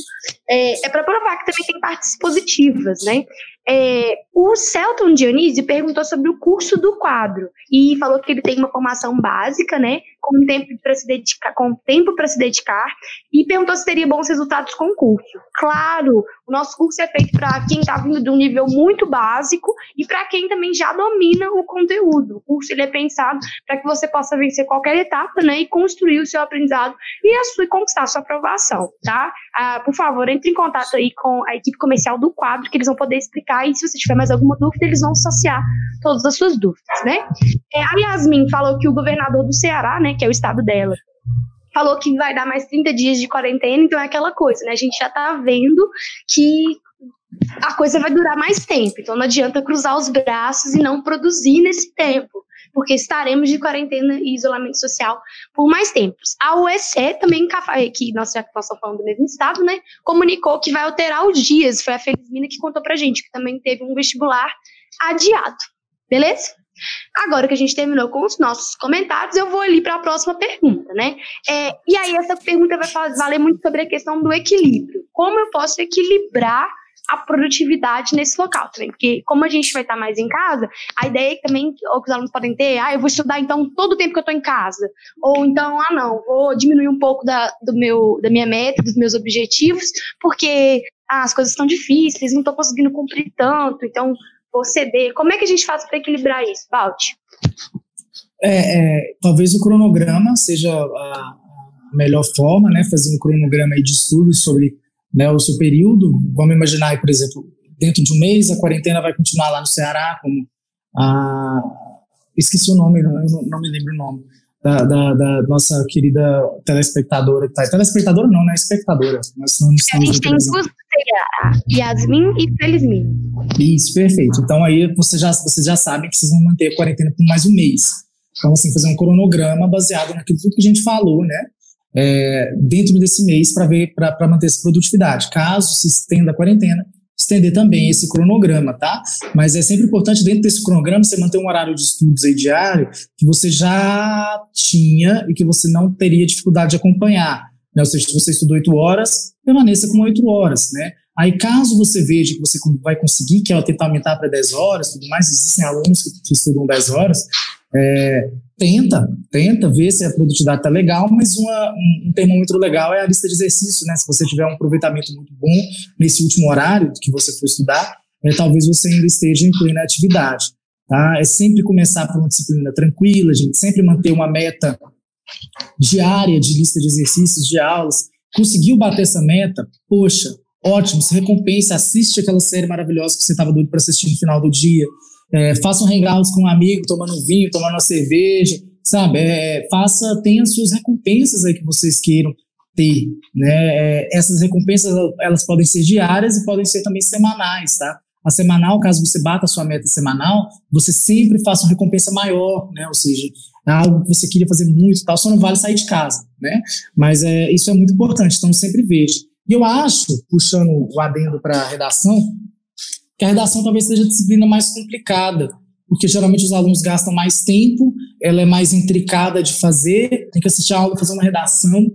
é, é para provar que também tem partes positivas, né. É, o Celton Dionísio perguntou sobre o curso do quadro e falou que ele tem uma formação básica, né, com tempo para se dedicar, com tempo para se dedicar, e perguntou se teria bons resultados com o curso. Claro, o nosso curso é feito para quem está vindo de um nível muito básico e para quem também já domina o conteúdo. O curso ele é pensado para que você possa vencer qualquer etapa, né, e construir o seu aprendizado e, a sua, e conquistar a sua aprovação, tá? Ah, por favor, entre em contato aí com a equipe comercial do quadro, que eles vão poder explicar, e se você tiver mais alguma dúvida, eles vão associar todas as suas dúvidas, né? É, a Yasmin falou que o governador do Ceará, né, que é o estado dela, falou que vai dar mais 30 dias de quarentena, então é aquela coisa, né? A gente já tá vendo que a coisa vai durar mais tempo, então não adianta cruzar os braços e não produzir nesse tempo, porque estaremos de quarentena e isolamento social por mais tempos. A UEC também, que nós já estamos falando do mesmo estado, né, comunicou que vai alterar os dias, foi a Felizmina que contou pra gente, que também teve um vestibular adiado, beleza? Agora que a gente terminou com os nossos comentários, eu vou ali para a próxima pergunta, né? É, e aí, essa pergunta vai valer muito sobre a questão do equilíbrio. Como eu posso equilibrar a produtividade nesse local também. Porque, como a gente vai estar mais em casa, a ideia é que também, ou que os alunos podem ter, ah, eu vou estudar então todo o tempo que eu estou em casa. Ou então, ah, não, vou diminuir um pouco da, do meu, da minha meta, dos meus objetivos, porque ah, as coisas estão difíceis, não estou conseguindo cumprir tanto, então vou ceder. Como é que a gente faz para equilibrar isso, Valt? É, é, talvez o cronograma seja a melhor forma, né? Fazer um cronograma de estudos sobre né, o seu período. Vamos imaginar, aí, por exemplo, dentro de um mês a quarentena vai continuar lá no Ceará, como a. Esqueci o nome, não, não me lembro o nome. Da, da, da, nossa querida telespectadora que tá Telespectadora não, né? Espectadora. Nós não a gente tem duas, Yasmin e Felizmin. Isso, perfeito. Então aí você já, vocês já sabem que vocês vão manter a quarentena por mais um mês. Então, assim, fazer um cronograma baseado naquilo tudo que a gente falou, né? É, dentro desse mês para ver para manter essa produtividade. Caso se estenda a quarentena, estender também esse cronograma, tá? Mas é sempre importante dentro desse cronograma você manter um horário de estudos aí diário que você já tinha e que você não teria dificuldade de acompanhar. Né? Ou seja, se você estudou oito horas, permaneça com oito horas, né? Aí, caso você veja que você vai conseguir, que ela tentar aumentar para 10 horas, tudo mais, existem alunos que, que estudam 10 horas, é, tenta, tenta ver se a produtividade está legal, mas uma, um, um, termômetro legal é a lista de exercícios, né? Se você tiver um aproveitamento muito bom nesse último horário que você for estudar, é, talvez você ainda esteja em plena atividade. Tá? É sempre começar por uma disciplina tranquila, gente sempre manter uma meta diária de lista de exercícios, de aulas. Conseguiu bater essa meta? Poxa, ótimo, se recompensa, assiste aquela série maravilhosa que você estava doido para assistir no final do dia. É, faça um hangouts com um amigo, tomando vinho, tomando uma cerveja, sabe? É, faça, tenha suas recompensas aí que vocês queiram ter, né? É, essas recompensas, elas podem ser diárias e podem ser também semanais, tá? A semanal, caso você bata a sua meta semanal, você sempre faça uma recompensa maior, né? Ou seja, algo que você queria fazer muito tal, só não vale sair de casa, né? Mas é, isso é muito importante, então sempre veja. E eu acho, puxando o adendo para a redação, que a redação talvez seja a disciplina mais complicada, porque geralmente os alunos gastam mais tempo, ela é mais intricada de fazer, tem que assistir a aula, fazer uma redação,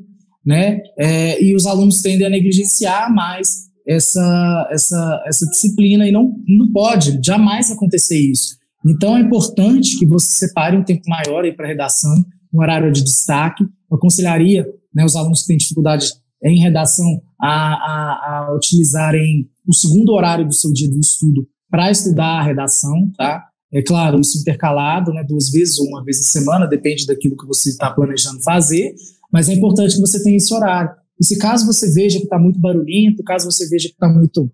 né? É, e os alunos tendem a negligenciar mais essa, essa, essa disciplina e não, não pode jamais acontecer isso. Então é importante que você separe um tempo maior para redação, um horário de destaque. Eu aconselharia né, os alunos que têm dificuldade em redação a, a, a utilizarem o segundo horário do seu dia de estudo para estudar a redação, tá? É claro, isso intercalado, né, duas vezes ou uma vez na semana, depende daquilo que você está planejando fazer, mas é importante que você tenha esse horário. E se caso você veja que está muito barulhento, caso você veja que está muito,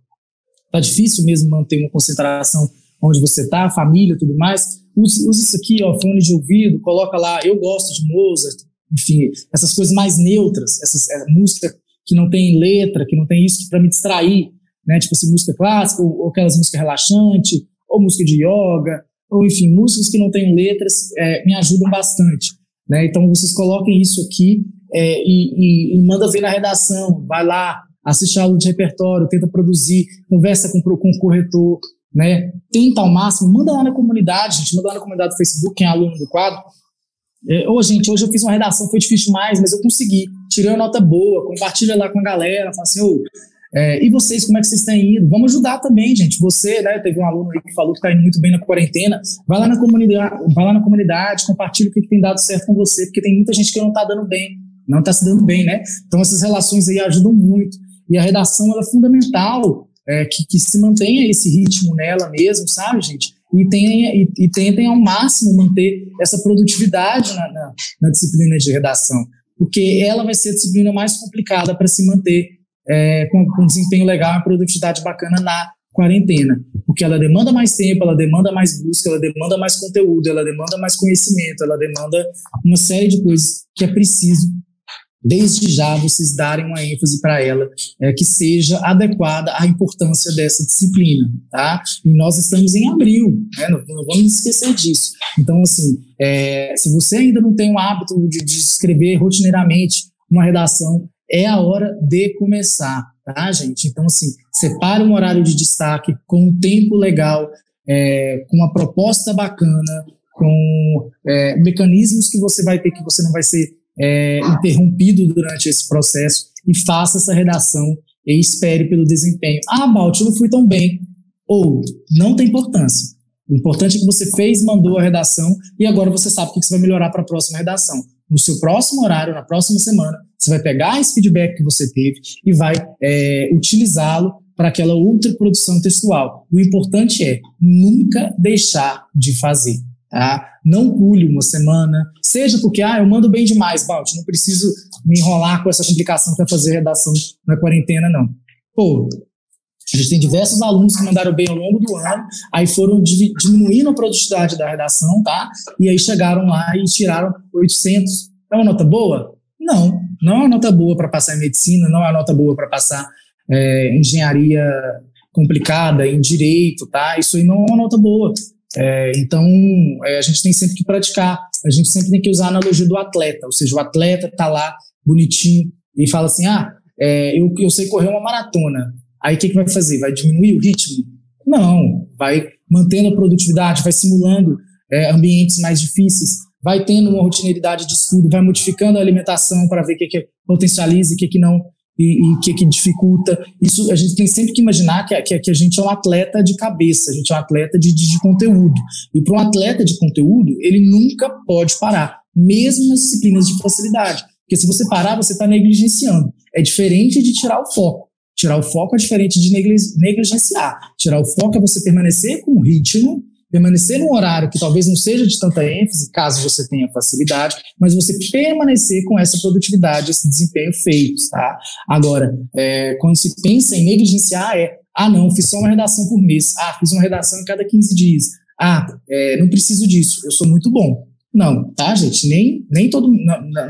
está difícil mesmo manter uma concentração onde você está, família, tudo mais, use, use isso aqui, ó, fone de ouvido, coloca lá, eu gosto de Mozart, enfim, essas coisas mais neutras, essas é, música que não tem letra, que não tem isso para me distrair, né? Tipo assim, música clássica, ou, ou aquelas músicas relaxantes, ou música de yoga, ou enfim, músicas que não têm letras é, me ajudam bastante. Né? Então vocês coloquem isso aqui é, e, e, e, manda ver na redação, vai lá, assiste a aula de repertório, tenta produzir, conversa com, com o corretor, né? Tenta ao máximo, manda lá na comunidade, gente, manda lá na comunidade do Facebook, quem é aluno do quadro, é, Ô, gente, hoje eu fiz uma redação, foi difícil demais, mas eu consegui. Tirei uma nota boa, compartilha lá com a galera, fala assim, ô, é, e vocês, como é que vocês têm ido? Vamos ajudar também, gente. Você, né, teve um aluno aí que falou que está indo muito bem na quarentena. Vai lá na comunidade, vai lá na comunidade, compartilha o que, que tem dado certo com você, porque tem muita gente que não está dando bem, não está se dando bem, né? Então essas relações aí ajudam muito. E a redação ela é fundamental é, que, que se mantenha esse ritmo nela mesmo, sabe, gente? e, tenha, e, e tentem ao máximo manter essa produtividade na, na, na, disciplina de redação, porque ela vai ser a disciplina mais complicada para se manter é, com, com desempenho legal e produtividade bacana na quarentena, porque ela demanda mais tempo, ela demanda mais busca, ela demanda mais conteúdo, ela demanda mais conhecimento, ela demanda uma série de coisas que é preciso desde já vocês darem uma ênfase para ela é, que seja adequada à importância dessa disciplina, tá? E nós estamos em abril, né? Não, não vamos esquecer disso. Então, assim, é, se você ainda não tem o hábito de, de escrever rotineiramente uma redação, é a hora de começar, tá, gente? Então, assim, separe um horário de destaque com um tempo legal, é, com uma proposta bacana, com é, mecanismos que você vai ter que você não vai ser é, interrompido durante esse processo e faça essa redação e espere pelo desempenho. Ah, Balt, eu não fui tão bem. Ou, não tem importância. O importante é que você fez, mandou a redação e agora você sabe o que você vai melhorar para a próxima redação. No seu próximo horário, na próxima semana, você vai pegar esse feedback que você teve e vai é, utilizá-lo para aquela outra produção textual. O importante é nunca deixar de fazer. Tá? Não pule uma semana, seja porque, ah, eu mando bem demais, Balt, não preciso me enrolar com essa complicação para fazer redação na quarentena, não. Pô, a gente tem diversos alunos que mandaram bem ao longo do ano, aí foram diminuindo a produtividade da redação, tá? E aí chegaram lá e tiraram 800. É uma nota boa? Não, não é uma nota boa para passar em medicina, não é uma nota boa para passar é, engenharia complicada, em direito, tá? Isso aí não é uma nota boa. É, então, é, a gente tem sempre que praticar a gente sempre tem que usar a analogia do atleta, ou seja, o atleta está lá bonitinho e fala assim: ah, é, eu, eu sei correr uma maratona. Aí o que, que vai fazer? Vai diminuir o ritmo? Não, vai mantendo a produtividade, vai simulando é, ambientes mais difíceis, vai tendo uma rotineiridade de estudo, vai modificando a alimentação para ver o que, que potencializa e o que, que não e o que, que dificulta. Isso a gente tem sempre que imaginar que, que, que, a gente é um atleta de cabeça, a gente é um atleta de, de, de conteúdo. E para um atleta de conteúdo, ele nunca pode parar, mesmo nas disciplinas de facilidade. Porque se você parar, você está negligenciando. É diferente de tirar o foco. Tirar o foco é diferente de negligenciar. Tirar o foco é você permanecer com o ritmo permanecer num horário que talvez não seja de tanta ênfase, caso você tenha facilidade, mas você permanecer com essa produtividade, esse desempenho feito, tá? Agora, é, quando se pensa em negligenciar, é, ah, não, fiz só uma redação por mês, ah, fiz uma redação a cada 15 dias, ah, é, não preciso disso, eu sou muito bom. Não, tá, gente? Nem, nem todo.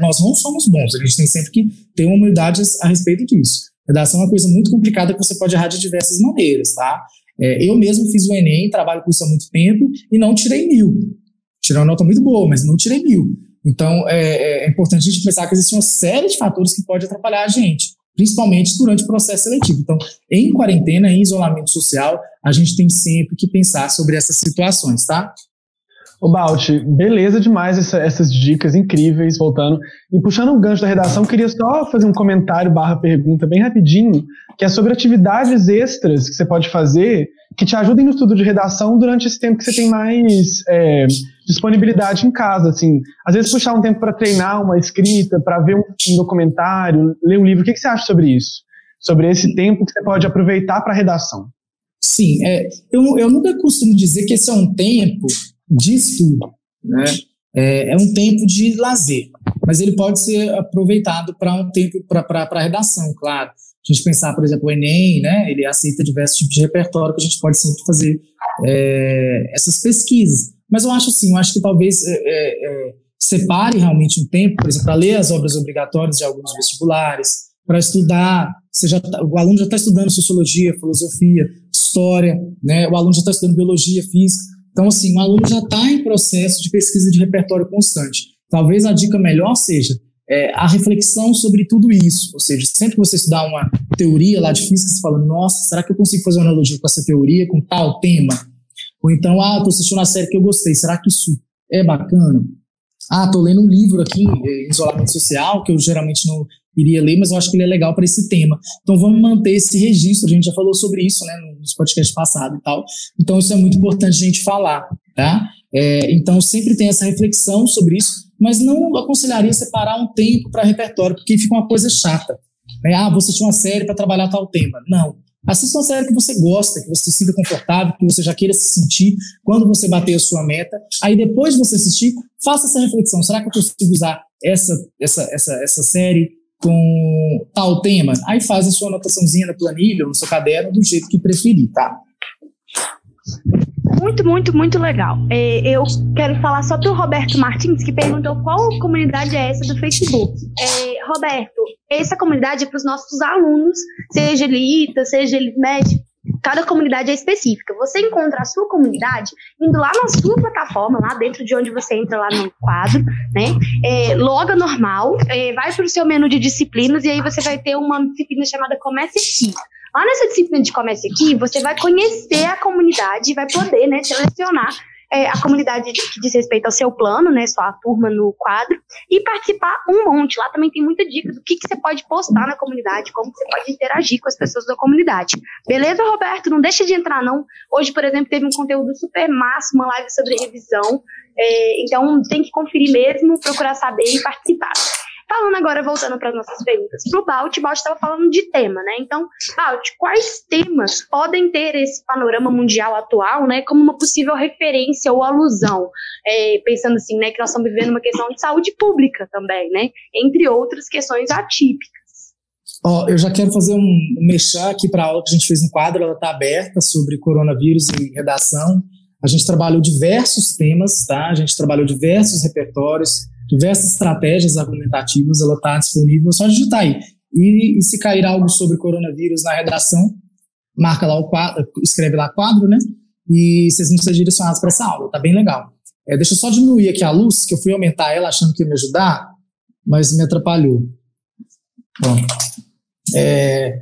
Nós não somos bons. A gente tem sempre que ter uma humildade a respeito disso. Redação é uma coisa muito complicada que você pode errar de diversas maneiras, tá? É, eu mesmo fiz o Enem, trabalho com isso há muito tempo e não tirei mil. Tirei uma nota muito boa, mas não tirei mil. Então, é, é, é importante a gente pensar que existe uma série de fatores que pode atrapalhar a gente, principalmente durante o processo seletivo. Então, em quarentena, em isolamento social, a gente tem sempre que pensar sobre essas situações, tá? Ô Balt, beleza demais essa, essas dicas incríveis, voltando. E puxando um gancho da redação, queria só fazer um comentário barra pergunta bem rapidinho, que é sobre atividades extras que você pode fazer que te ajudem no estudo de redação durante esse tempo que você tem mais é, disponibilidade em casa. Assim, às vezes puxar um tempo para treinar uma escrita, para ver um, um, documentário, ler um livro. O que, que você acha sobre isso? Sobre esse tempo que você pode aproveitar para redação? Sim, é, eu, eu nunca costumo dizer que esse é um tempo de estudo, né? É, é, um tempo de lazer, mas ele pode ser aproveitado para um tempo para redação, claro. A gente pensar, por exemplo, o Enem, né? Ele aceita diversos tipos de repertório que a gente pode sempre fazer é, essas pesquisas. Mas eu acho assim, eu acho que talvez é, é, é separe realmente um tempo, por exemplo, para ler as obras obrigatórias de alguns vestibulares, para estudar, já tá, o aluno já está estudando sociologia, filosofia, história, né? O aluno já está estudando biologia, física. Então, assim, o aluno já está em processo de pesquisa de repertório constante. Talvez a dica melhor seja é, a reflexão sobre tudo isso. Ou seja, sempre que você estudar uma teoria lá de física, você fala, nossa, será que eu consigo fazer uma analogia com essa teoria, com tal tema? Ou então, ah, estou assistindo uma série que eu gostei, será que isso é bacana? Ah, estou lendo um livro aqui, é, Isolamento Social, que eu geralmente não iria ler, mas eu acho que ele é legal para esse tema. Então vamos manter esse registro, a gente já falou sobre isso, né, nos podcasts passados e tal. Então isso é muito importante a gente falar, tá? É, então sempre tem essa reflexão sobre isso, mas não aconselharia separar um tempo para repertório, porque fica uma coisa chata. Né? Ah, você tinha uma série para trabalhar tal tema. Não. Assista uma série que você gosta, que você se sinta confortável, que você já queira se sentir quando você bater a sua meta. Aí depois de você assistir, faça essa reflexão. Será que eu consigo usar essa, essa, essa, essa série com tal tema, aí faz a sua anotaçãozinha na planilha ou no seu caderno do jeito que preferir, tá? Muito, muito, muito legal. É, eu quero falar só para o Roberto Martins, que perguntou qual comunidade é essa do Facebook. É, Roberto, essa comunidade é para os nossos alunos, seja ele ITA, seja ele MED, Cada comunidade é específica. Você encontra a sua comunidade indo lá na sua plataforma, lá dentro de onde você entra lá no quadro, né? É, loga normal, é, vai para o seu menu de disciplinas e aí você vai ter uma disciplina chamada Comece Aqui. Lá nessa disciplina de Comece Aqui, você vai conhecer a comunidade e vai poder né, selecionar é, a comunidade que diz respeito ao seu plano, né, sua turma no quadro, e participar um monte. Lá também tem muita dica do que, que você pode postar na comunidade, como você pode interagir com as pessoas da comunidade. Beleza, Roberto? Não deixa de entrar, não. Hoje, por exemplo, teve um conteúdo super massa, uma live sobre revisão. É, então, tem que conferir mesmo, procurar saber e participar. Falando agora, voltando para as nossas perguntas, para o Balt, Balt estava falando de tema, né? Então, Balt, quais temas podem ter esse panorama mundial atual, né, como uma possível referência ou alusão? É, pensando assim, né, que nós estamos vivendo uma questão de saúde pública também, né? Entre outras questões atípicas. Ó, oh, eu já quero fazer um, um mexer aqui para a aula que a gente fez no quadro, ela está aberta sobre coronavírus e redação. A gente trabalhou diversos temas, tá? A gente trabalhou diversos repertórios diversas estratégias argumentativas, ela está disponível, é só digitar aí. E, e, se cair algo sobre coronavírus na redação, marca lá o quadro, escreve lá quadro, né? E vocês vão ser direcionados para essa aula, tá bem legal. É, deixa eu só diminuir aqui a luz, que eu fui aumentar ela achando que ia me ajudar, mas me atrapalhou. É,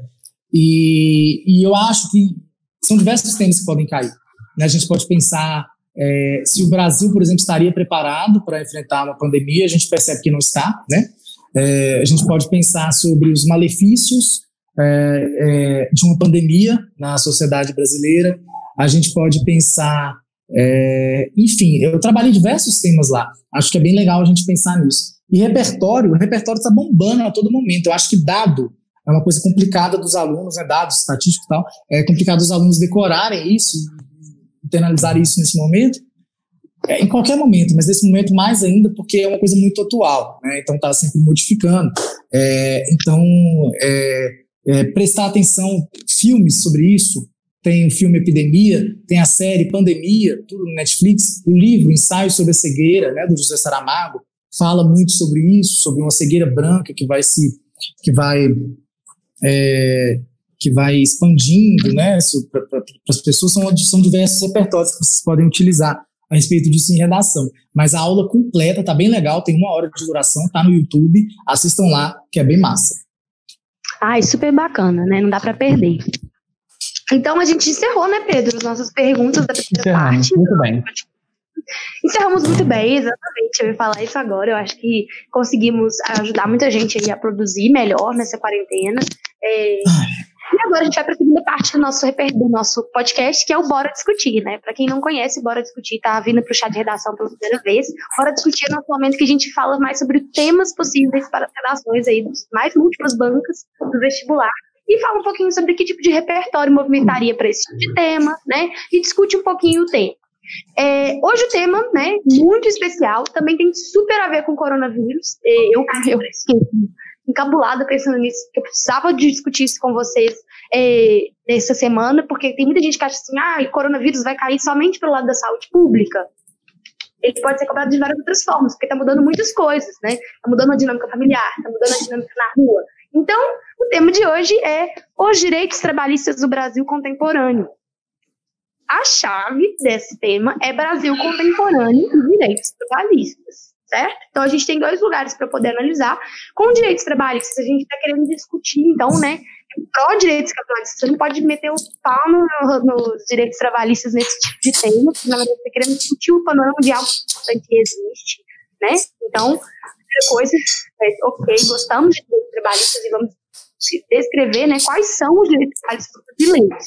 e, e eu acho que são diversos temas que podem cair. Né? A gente pode pensar é, se o Brasil, por exemplo, estaria preparado para enfrentar uma pandemia, a gente percebe que não está, né? É, a gente pode pensar sobre os malefícios é, é de uma pandemia na sociedade brasileira, a gente pode pensar, é, enfim, eu trabalhei diversos temas lá, acho que é bem legal a gente pensar nisso. E repertório, o repertório está bombando a todo momento, eu acho que dado é uma coisa complicada dos alunos, né, dados estatísticos e tal, é complicado os alunos decorarem isso internalizar isso nesse momento, é, em qualquer momento, mas nesse momento mais ainda porque é uma coisa muito atual, né? então está sempre modificando. É, então, é, é, prestar atenção, filmes sobre isso, tem o filme Epidemia, tem a série Pandemia, tudo no Netflix, o livro Ensaio sobre a Cegueira, né, do José Saramago, fala muito sobre isso, sobre uma cegueira branca que vai se que vai é, que vai expandindo, né, para as pessoas, são, são diversos repertórios que vocês podem utilizar a respeito disso em redação. Mas a aula completa tá bem legal, tem uma hora de duração, tá no YouTube, assistam lá, que é bem massa. Ai, super bacana, né? Não dá para perder. Então a gente encerrou, né, Pedro, as nossas perguntas da primeira parte. Muito bem. Encerramos muito bem, exatamente. Eu ia falar isso agora. Eu acho que conseguimos ajudar muita gente a produzir melhor nessa quarentena. É, e agora a gente vai para a segunda parte do nosso, do nosso podcast, que é o Bora Discutir, né? Para quem não conhece, Bora Discutir tá vindo para o chat de redação pela primeira vez. Bora Discutir é nosso momento que a gente fala mais sobre temas possíveis para as redações aí dos mais múltiplas bancas do vestibular e fala um pouquinho sobre que tipo de repertório movimentaria para esse tipo de tema, né? E discute um pouquinho o tema. É, hoje o tema, né, muito especial, também tem super a ver com o coronavírus. É, eu, eu fiquei encabulada pensando nisso, que eu precisava de discutir isso com vocês é, nessa semana, porque tem muita gente que acha assim, ah, o coronavírus vai cair somente pelo lado da saúde pública. Ele pode ser cobrado de várias outras formas, porque está mudando muitas coisas, né? Está mudando a dinâmica familiar, está mudando a dinâmica na rua. Então, o tema de hoje é os direitos trabalhistas do Brasil contemporâneo. A chave desse tema é Brasil contemporâneo e direitos trabalhistas certo? Então a gente tem dois lugares para poder analisar. Com direitos trabalhistas, a gente está querendo discutir, então, né, pró direitos trabalhistas. Você não pode meter o pau no, nos direitos trabalhistas nesse tipo de tema, porque na verdade você está querendo discutir o panorama de algo que existe, né? Então, primeira coisa, é, ok, gostamos de direitos trabalhistas e vamos descrever né, quais são os direitos trabalhistas brasileiros.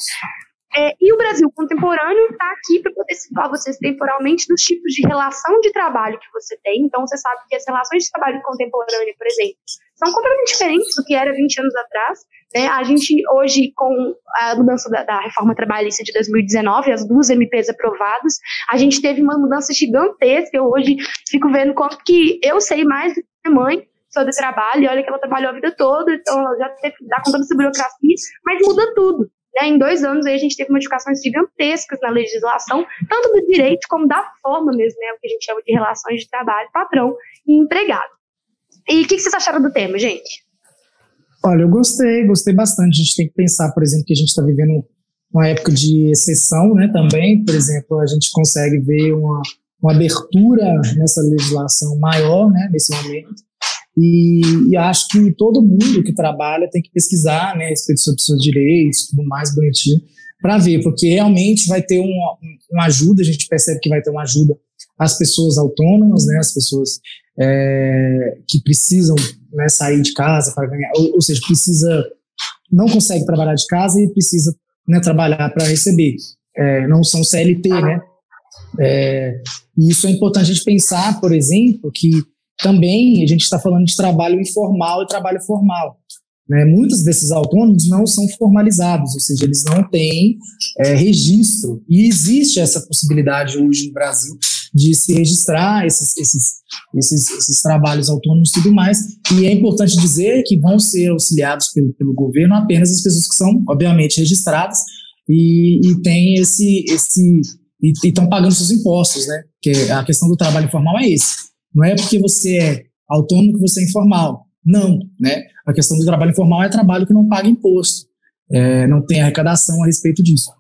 É, e o Brasil contemporâneo está aqui para poder situar vocês temporalmente dos tipos de relação de trabalho que você tem. Então, você sabe que as relações de trabalho contemporâneo, por exemplo, são completamente diferentes do que era 20 anos atrás. Né? A gente, hoje, com a mudança da, da, reforma trabalhista de 2019, as duas MPs aprovadas, a gente teve uma mudança gigantesca. Eu hoje fico vendo quanto que eu sei mais do que minha mãe sobre trabalho, olha que ela trabalhou a vida toda, então ela já teve que dar conta dessa burocracia, mas muda tudo. Né? Em dois anos aí a gente teve modificações gigantescas na legislação, tanto do direito como da forma mesmo, né? o que a gente chama de relações de trabalho, patrão e empregado. E o que, que vocês acharam do tema, gente? Olha, eu gostei, gostei bastante. A gente tem que pensar, por exemplo, que a gente está vivendo uma época de exceção, né? Também, por exemplo, a gente consegue ver uma, uma abertura nessa legislação maior, né? Nesse momento. E, e, acho que todo mundo que trabalha tem que pesquisar né, a respeito sobre seus direitos, tudo mais bonitinho, para ver, porque realmente vai ter uma, uma ajuda, a gente percebe que vai ter uma ajuda às pessoas autônomas, né, as pessoas é, que precisam né, sair de casa para ganhar, ou, ou, seja, precisa, não consegue trabalhar de casa e precisa né, trabalhar para receber. É, não são CLT, né? É, e isso é importante a gente pensar, por exemplo, que também a gente está falando de trabalho informal e trabalho formal. Né? Muitos desses autônomos não são formalizados, ou seja, eles não têm é, registro. E existe essa possibilidade hoje no Brasil de se registrar esses, esses, esses, esses trabalhos autônomos e tudo mais. E é importante dizer que vão ser auxiliados pelo, pelo governo apenas as pessoas que são, obviamente, registradas e, e têm esse. esse e estão pagando seus impostos, né? Que a questão do trabalho informal é esse não é porque você é autônomo que você é informal. Não, né? A questão do trabalho informal é trabalho que não paga imposto, é, não tem arrecadação a respeito disso.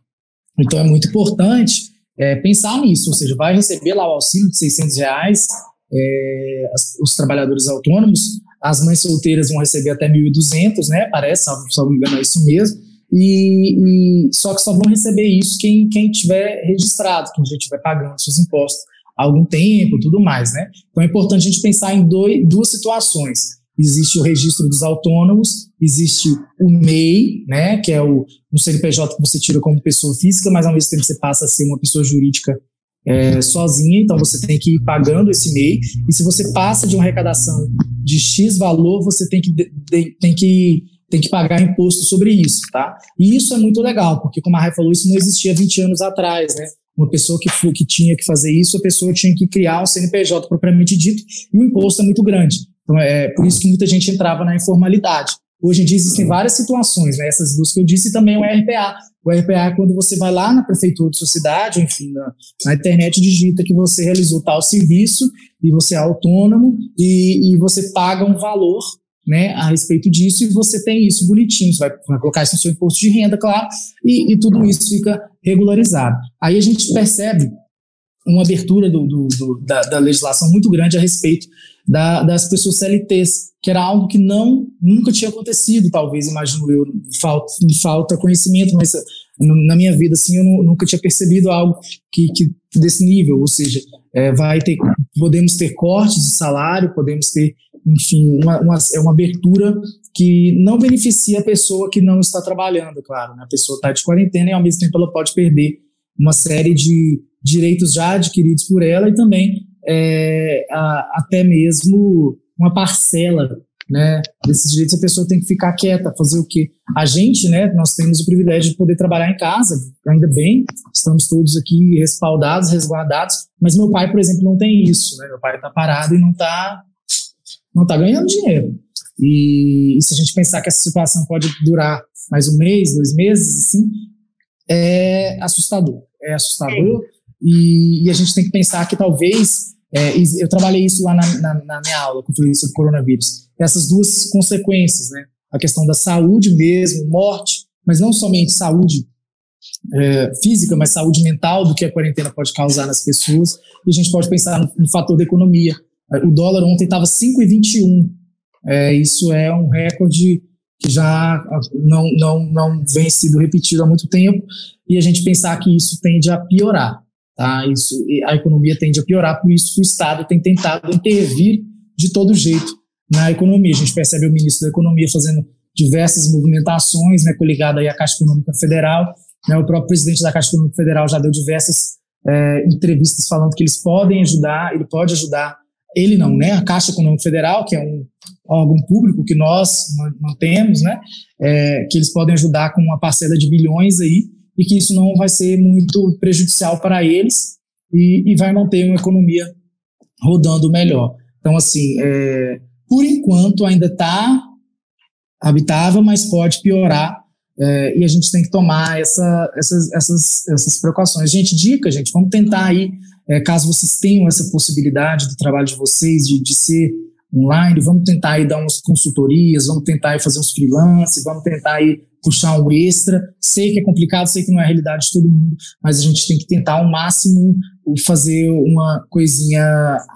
Então é muito importante é, pensar nisso, ou seja, vai receber lá o auxílio de 600 reais, é, os trabalhadores autônomos, as mães solteiras vão receber até 1.200, né? Parece, se não me engano, é isso mesmo. E, e, só que só vão receber isso quem, quem tiver registrado, quem já estiver pagando seus impostos há algum tempo, tudo mais, né? Então é importante a gente pensar em dois, duas situações. Existe o registro dos autônomos, existe o MEI, né, que é o um CNPJ que você tira como pessoa física, mas ao mesmo tempo você passa a ser uma pessoa jurídica é, sozinha, então você tem que ir pagando esse MEI, e se você passa de uma arrecadação de X valor, você tem que, de, tem que, tem que pagar imposto sobre isso, tá? E isso é muito legal, porque como a Rai falou, isso não existia 20 anos atrás, né? Uma pessoa que, que tinha que fazer isso, a pessoa tinha que criar um CNPJ propriamente dito, e o imposto é muito grande. Então é por isso que muita gente entrava na informalidade. Hoje em dia existem várias situações, né? essas duas que eu disse, e também o RPA. O RPA é quando você vai lá na prefeitura de sua cidade, enfim, na, na internet digita que você realizou tal serviço e você é autônomo e, e você paga um valor né, a respeito disso e você tem isso bonitinho, você vai, vai colocar isso no seu imposto de renda, claro, e, e, tudo isso fica regularizado. Aí a gente percebe uma abertura do, do, do, da, da, legislação muito grande a respeito da, das pessoas CLTs, que era algo que não nunca tinha acontecido, talvez, imagino eu, falta, falta conhecimento, mas na minha vida, assim, eu nunca tinha percebido algo que, que desse nível, ou seja, é, vai ter, podemos ter cortes de salário, podemos ter, enfim, uma, uma, é uma abertura que não beneficia a pessoa que não está trabalhando, claro, né? a pessoa está de quarentena e ao mesmo tempo ela pode perder uma série de direitos já adquiridos por ela e também é, a, até mesmo uma parcela né, desses direitos, a pessoa tem que ficar quieta, fazer o quê? A gente, né, nós temos o privilégio de poder trabalhar em casa, ainda bem, estamos todos aqui respaldados, resguardados, mas meu pai, por exemplo, não tem isso, né, meu pai está parado e não está não tá ganhando dinheiro. E, e, se a gente pensar que essa situação pode durar mais um mês, dois meses, assim, é assustador. É assustador. E, e, a gente tem que pensar que talvez é, eu trabalhei isso lá na, na, na minha aula, quando falei sobre coronavírus. Essas duas consequências, né? A questão da saúde mesmo, morte, mas não somente saúde é, física, mas saúde mental do que a quarentena pode causar nas pessoas. E a gente pode pensar no, no fator da economia. O dólar ontem estava 5,21. É, isso é um recorde que já não, não, não vem sido repetido há muito tempo. E a gente pensar que isso tende a piorar. Tá? Isso, a economia tende a piorar, por isso que o Estado tem tentado intervir de todo jeito na economia. A gente percebe o ministro da Economia fazendo diversas movimentações, né, coligado aí à Caixa Econômica Federal. Né, o próprio presidente da Caixa Econômica Federal já deu diversas é, entrevistas falando que eles podem ajudar, ele pode ajudar, ele não, né, a Caixa Econômica Federal, que é um órgão público que nós mantemos, né, é, que eles podem ajudar com uma parcela de bilhões aí, e que isso não vai ser muito prejudicial para eles e, e vai manter uma economia rodando melhor. Então, assim, é, por enquanto ainda está habitável, mas pode piorar é, e a gente tem que tomar essa, essas, essas, essas precauções. Gente, dica, gente, vamos tentar aí, é, caso vocês tenham essa possibilidade do trabalho de vocês, de, de ser online, vamos tentar aí dar umas consultorias, vamos tentar aí fazer uns freelance, vamos tentar aí puxar um extra. Sei que é complicado, sei que não é a realidade de todo mundo, mas a gente tem que tentar ao máximo fazer uma coisinha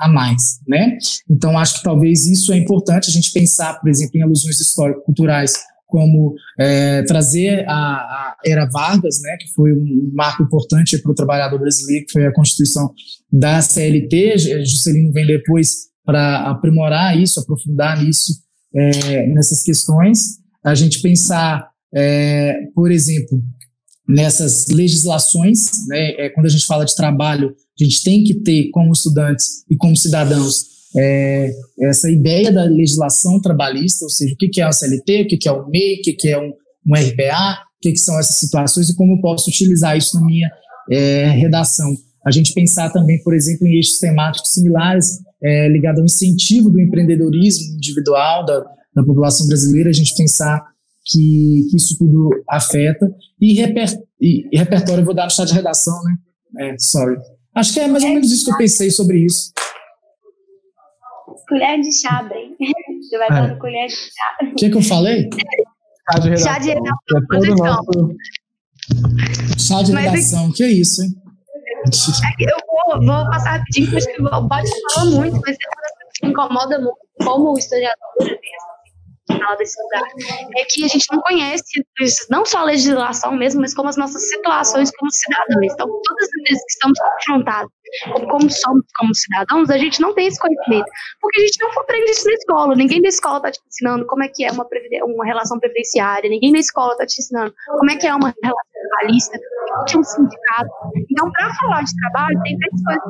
a mais, né? Então acho que talvez isso é importante a gente pensar, por exemplo, em alusões histórico-culturais como é, trazer a, a, era Vargas, né, que foi um marco importante para o trabalhador brasileiro, que foi a constituição da CLT. Juscelino vem depois para aprimorar isso, aprofundar nisso, é, nessas questões. A gente pensar, é, por exemplo, nessas legislações, né, é, quando a gente fala de trabalho, a gente tem que ter, como estudantes e como cidadãos, é, essa ideia da legislação trabalhista, ou seja, o que, é a CLT, o que, é o MEI, o que, é um, um RPA, o que, são essas situações e como eu posso utilizar isso na minha é, redação. A gente pensar também, por exemplo, em eixos temáticos similares é, ligado ao incentivo do empreendedorismo individual da, da população brasileira, a gente pensar que, que isso tudo afeta. E, reper, e, e, repertório eu vou dar no chat de redação, né? É, sorry. Acho que é mais ou menos isso que eu pensei sobre isso. Colher de chá, bem. (laughs) Você vai é. dando colher de chá. O que, que eu falei? Chá de redação. Chá de redação. É todo nosso... Chá de redação, que é isso, hein? É eu vou, vou passar rapidinho, porque o Bode falou muito, mas é que me incomoda muito como historiadora mesmo final desse lugar, é que a gente não conhece não só a legislação mesmo, mas como as nossas situações como cidadãos. Então, todas as vezes que estamos confrontados com como somos como cidadãos, a gente não tem esse conhecimento, porque a gente não aprende isso na escola. Ninguém da escola está te ensinando como é que é uma, uma relação previdenciária, ninguém na escola está te ensinando como é que é uma relação trabalhista, o é um sindicato. Então, para falar de trabalho, tem três coisas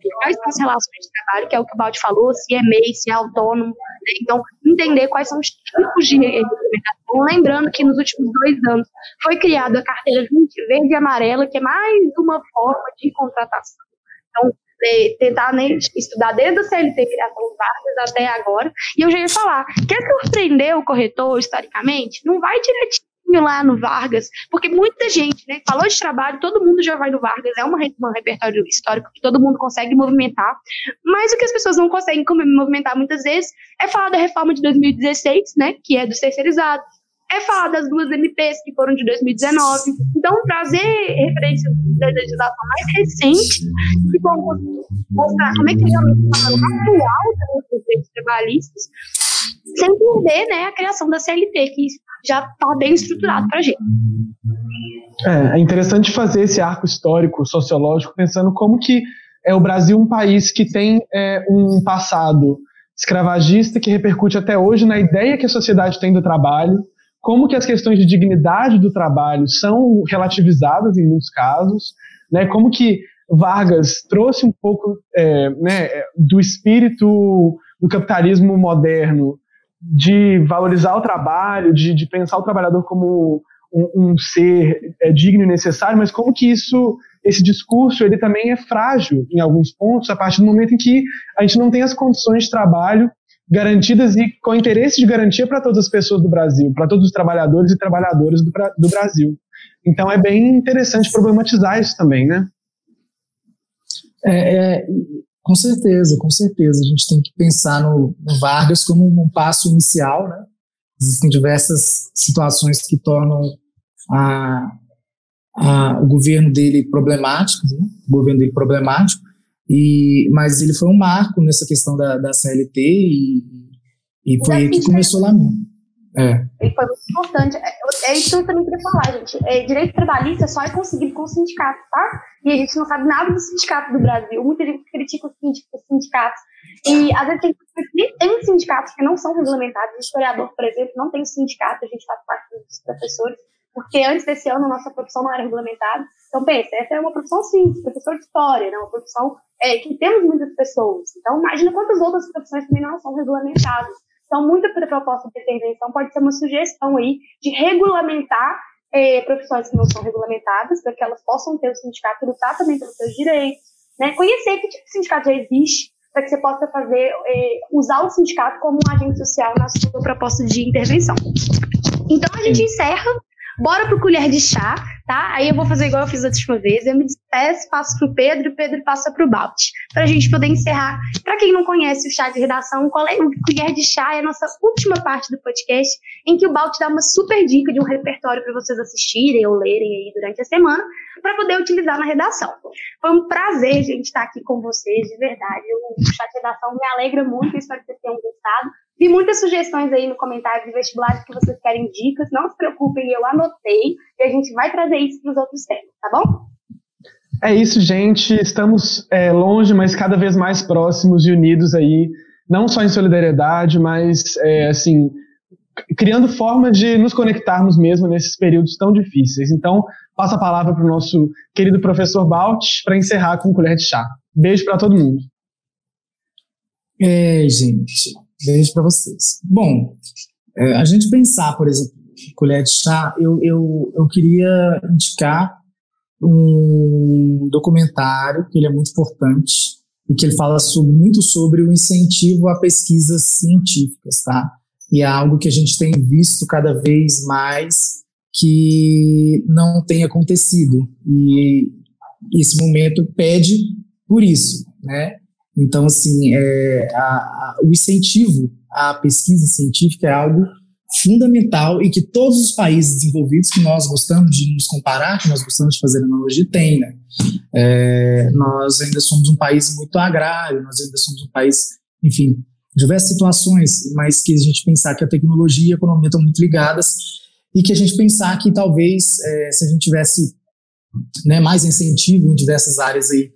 que quais são relações de trabalho, que é o que o Balde falou, se é MEI, se é autônomo. Né? Então, entender quais são os tipos de regulamentação. Lembrando que nos últimos dois anos foi criada a carteira verde e amarela, que é mais uma forma de contratação. Então, é, tentar né, estudar desde a CLT criação Vargas até agora. E eu já ia falar, quer surpreender o corretor historicamente? Não vai direitinho lá no Vargas, porque muita gente, né, falou de trabalho, todo mundo já vai no Vargas, é uma, um repertório histórico que todo mundo consegue movimentar, mas o que as pessoas não conseguem movimentar muitas vezes é falar da reforma de 2016, né, que é dos terceirizados, é falar das duas MPs que foram de 2019. Então, trazer referências da legislação mais recente que vão mostrar como é que realmente está atual dos direitos trabalhistas, sem perder né, a criação da CLT, que já está bem estruturado para a gente. É, é interessante fazer esse arco histórico, sociológico, pensando como que é o Brasil um país que tem é, um passado escravagista que repercute até hoje na ideia que a sociedade tem do trabalho, como que as questões de dignidade do trabalho são relativizadas em muitos casos, né, como que Vargas trouxe um pouco é, né, do espírito do capitalismo moderno de valorizar o trabalho, de, de pensar o trabalhador como um, um ser é, digno e necessário, mas como que isso, esse discurso, ele também é frágil em alguns pontos, a partir do momento em que a gente não tem as condições de trabalho garantidas e com interesse de garantia para todas as pessoas do Brasil, para todos os trabalhadores e trabalhadoras do, do Brasil. Então é bem interessante problematizar isso também, né? É, é, com certeza, com certeza. A gente tem que pensar no, no Vargas como um passo inicial, né? Existem diversas situações que tornam a, a, o governo dele problemático, né? o governo dele problemático, e, mas ele foi um marco nessa questão da, da CLT e, e foi aí que começou lá mesmo. É. Ele foi muito importante. É, é isso que eu também queria falar, gente. É, direito trabalhista só é conseguido com o sindicato, tá? E a gente não sabe nada do sindicato do Brasil. Muita gente critica os sindicatos. E às vezes tem, sindicatos que não são regulamentados. O historiador, por exemplo, não tem sindicato, a gente faz parte dos professores, porque antes desse ano a nossa profissão não era regulamentada. Então, pensa, essa é uma profissão simples, professor de história, né? uma profissão é, que temos muitas pessoas. Então, imagina quantas outras profissões também não são regulamentadas. Então, muita proposta de intervenção pode ser uma sugestão aí de regulamentar é, profissões que não são regulamentadas, para que elas possam ter o sindicato lutar também pelos seus direitos, né? conhecer que tipo de sindicato já existe, para que você possa fazer, é, usar o sindicato como um agente social na sua proposta de intervenção. Então, a gente encerra Bora pro colher de chá, tá? Aí eu vou fazer igual eu fiz a última vez. Eu me despeço, passo pro Pedro, o Pedro passa pro Balt. Pra gente poder encerrar. Pra quem não conhece o chá de redação, o colher de chá é a nossa última parte do podcast, em que o Balt dá uma super dica de um repertório para vocês assistirem ou lerem aí durante a semana, para poder utilizar na redação. Foi um prazer, gente, estar aqui com vocês, de verdade. O chá de redação me alegra muito, espero que vocês tenham gostado. Vi muitas sugestões aí no comentário de vestibulares que vocês querem dicas. Não se preocupem, eu anotei e a gente vai trazer isso para os outros temas, tá bom? É isso, gente. Estamos é, longe, mas cada vez mais próximos e unidos aí, não só em solidariedade, mas é, assim criando formas de nos conectarmos mesmo nesses períodos tão difíceis. Então, passo a palavra para o nosso querido professor Balt para encerrar com colher de chá. Beijo para todo mundo. É, gente. Beijo para vocês. Bom, é, a gente pensar, por exemplo, colher de chá, eu, eu, eu queria indicar um documentário que ele é muito importante e que ele fala sobre, muito sobre o incentivo a pesquisas científicas, tá? E é algo que a gente tem visto cada vez mais que não tem acontecido. E esse momento pede por isso, né? Então, assim, é, a, a, o incentivo à pesquisa científica é algo fundamental e que todos os países desenvolvidos que nós gostamos de nos comparar, que nós gostamos de fazer analogia, têm, né? É, nós ainda somos um país muito agrário, nós ainda somos um país, enfim, diversas situações, mas que a gente pensar que a tecnologia e a economia estão muito ligadas e que a gente pensar que talvez é, se a gente tivesse né, mais incentivo em diversas áreas aí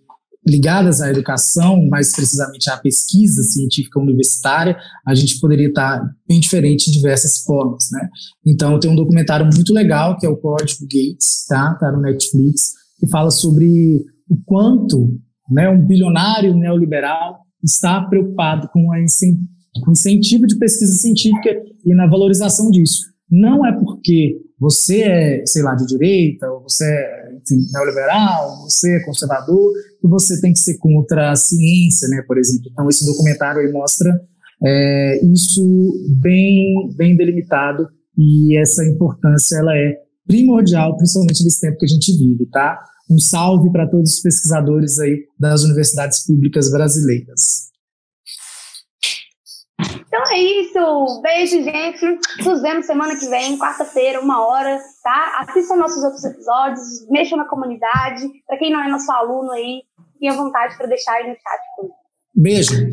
ligadas à educação, mais precisamente à pesquisa científica universitária, a gente poderia estar bem diferente de diversas formas, né? Então, tem um documentário muito legal que é o Código Gates, tá? Tá no Netflix, que fala sobre o quanto, né, um bilionário neoliberal está preocupado com o incentivo de pesquisa científica e na valorização disso. Não é porque você é, sei lá, de direita, ou você é enfim, neoliberal, você é conservador, e você tem que ser contra a ciência, né, por exemplo. Então, esse documentário aí mostra é, isso bem, bem delimitado, e essa importância ela é primordial, principalmente nesse tempo que a gente vive, tá? Um salve para todos os pesquisadores aí das universidades públicas brasileiras. Então é isso. Beijo, gente. Nos vemos semana que vem, quarta-feira, uma hora, tá? Assistam nossos outros episódios, mexam na comunidade. Para quem não é nosso aluno aí, tenha vontade para deixar aí no chat. Beijo.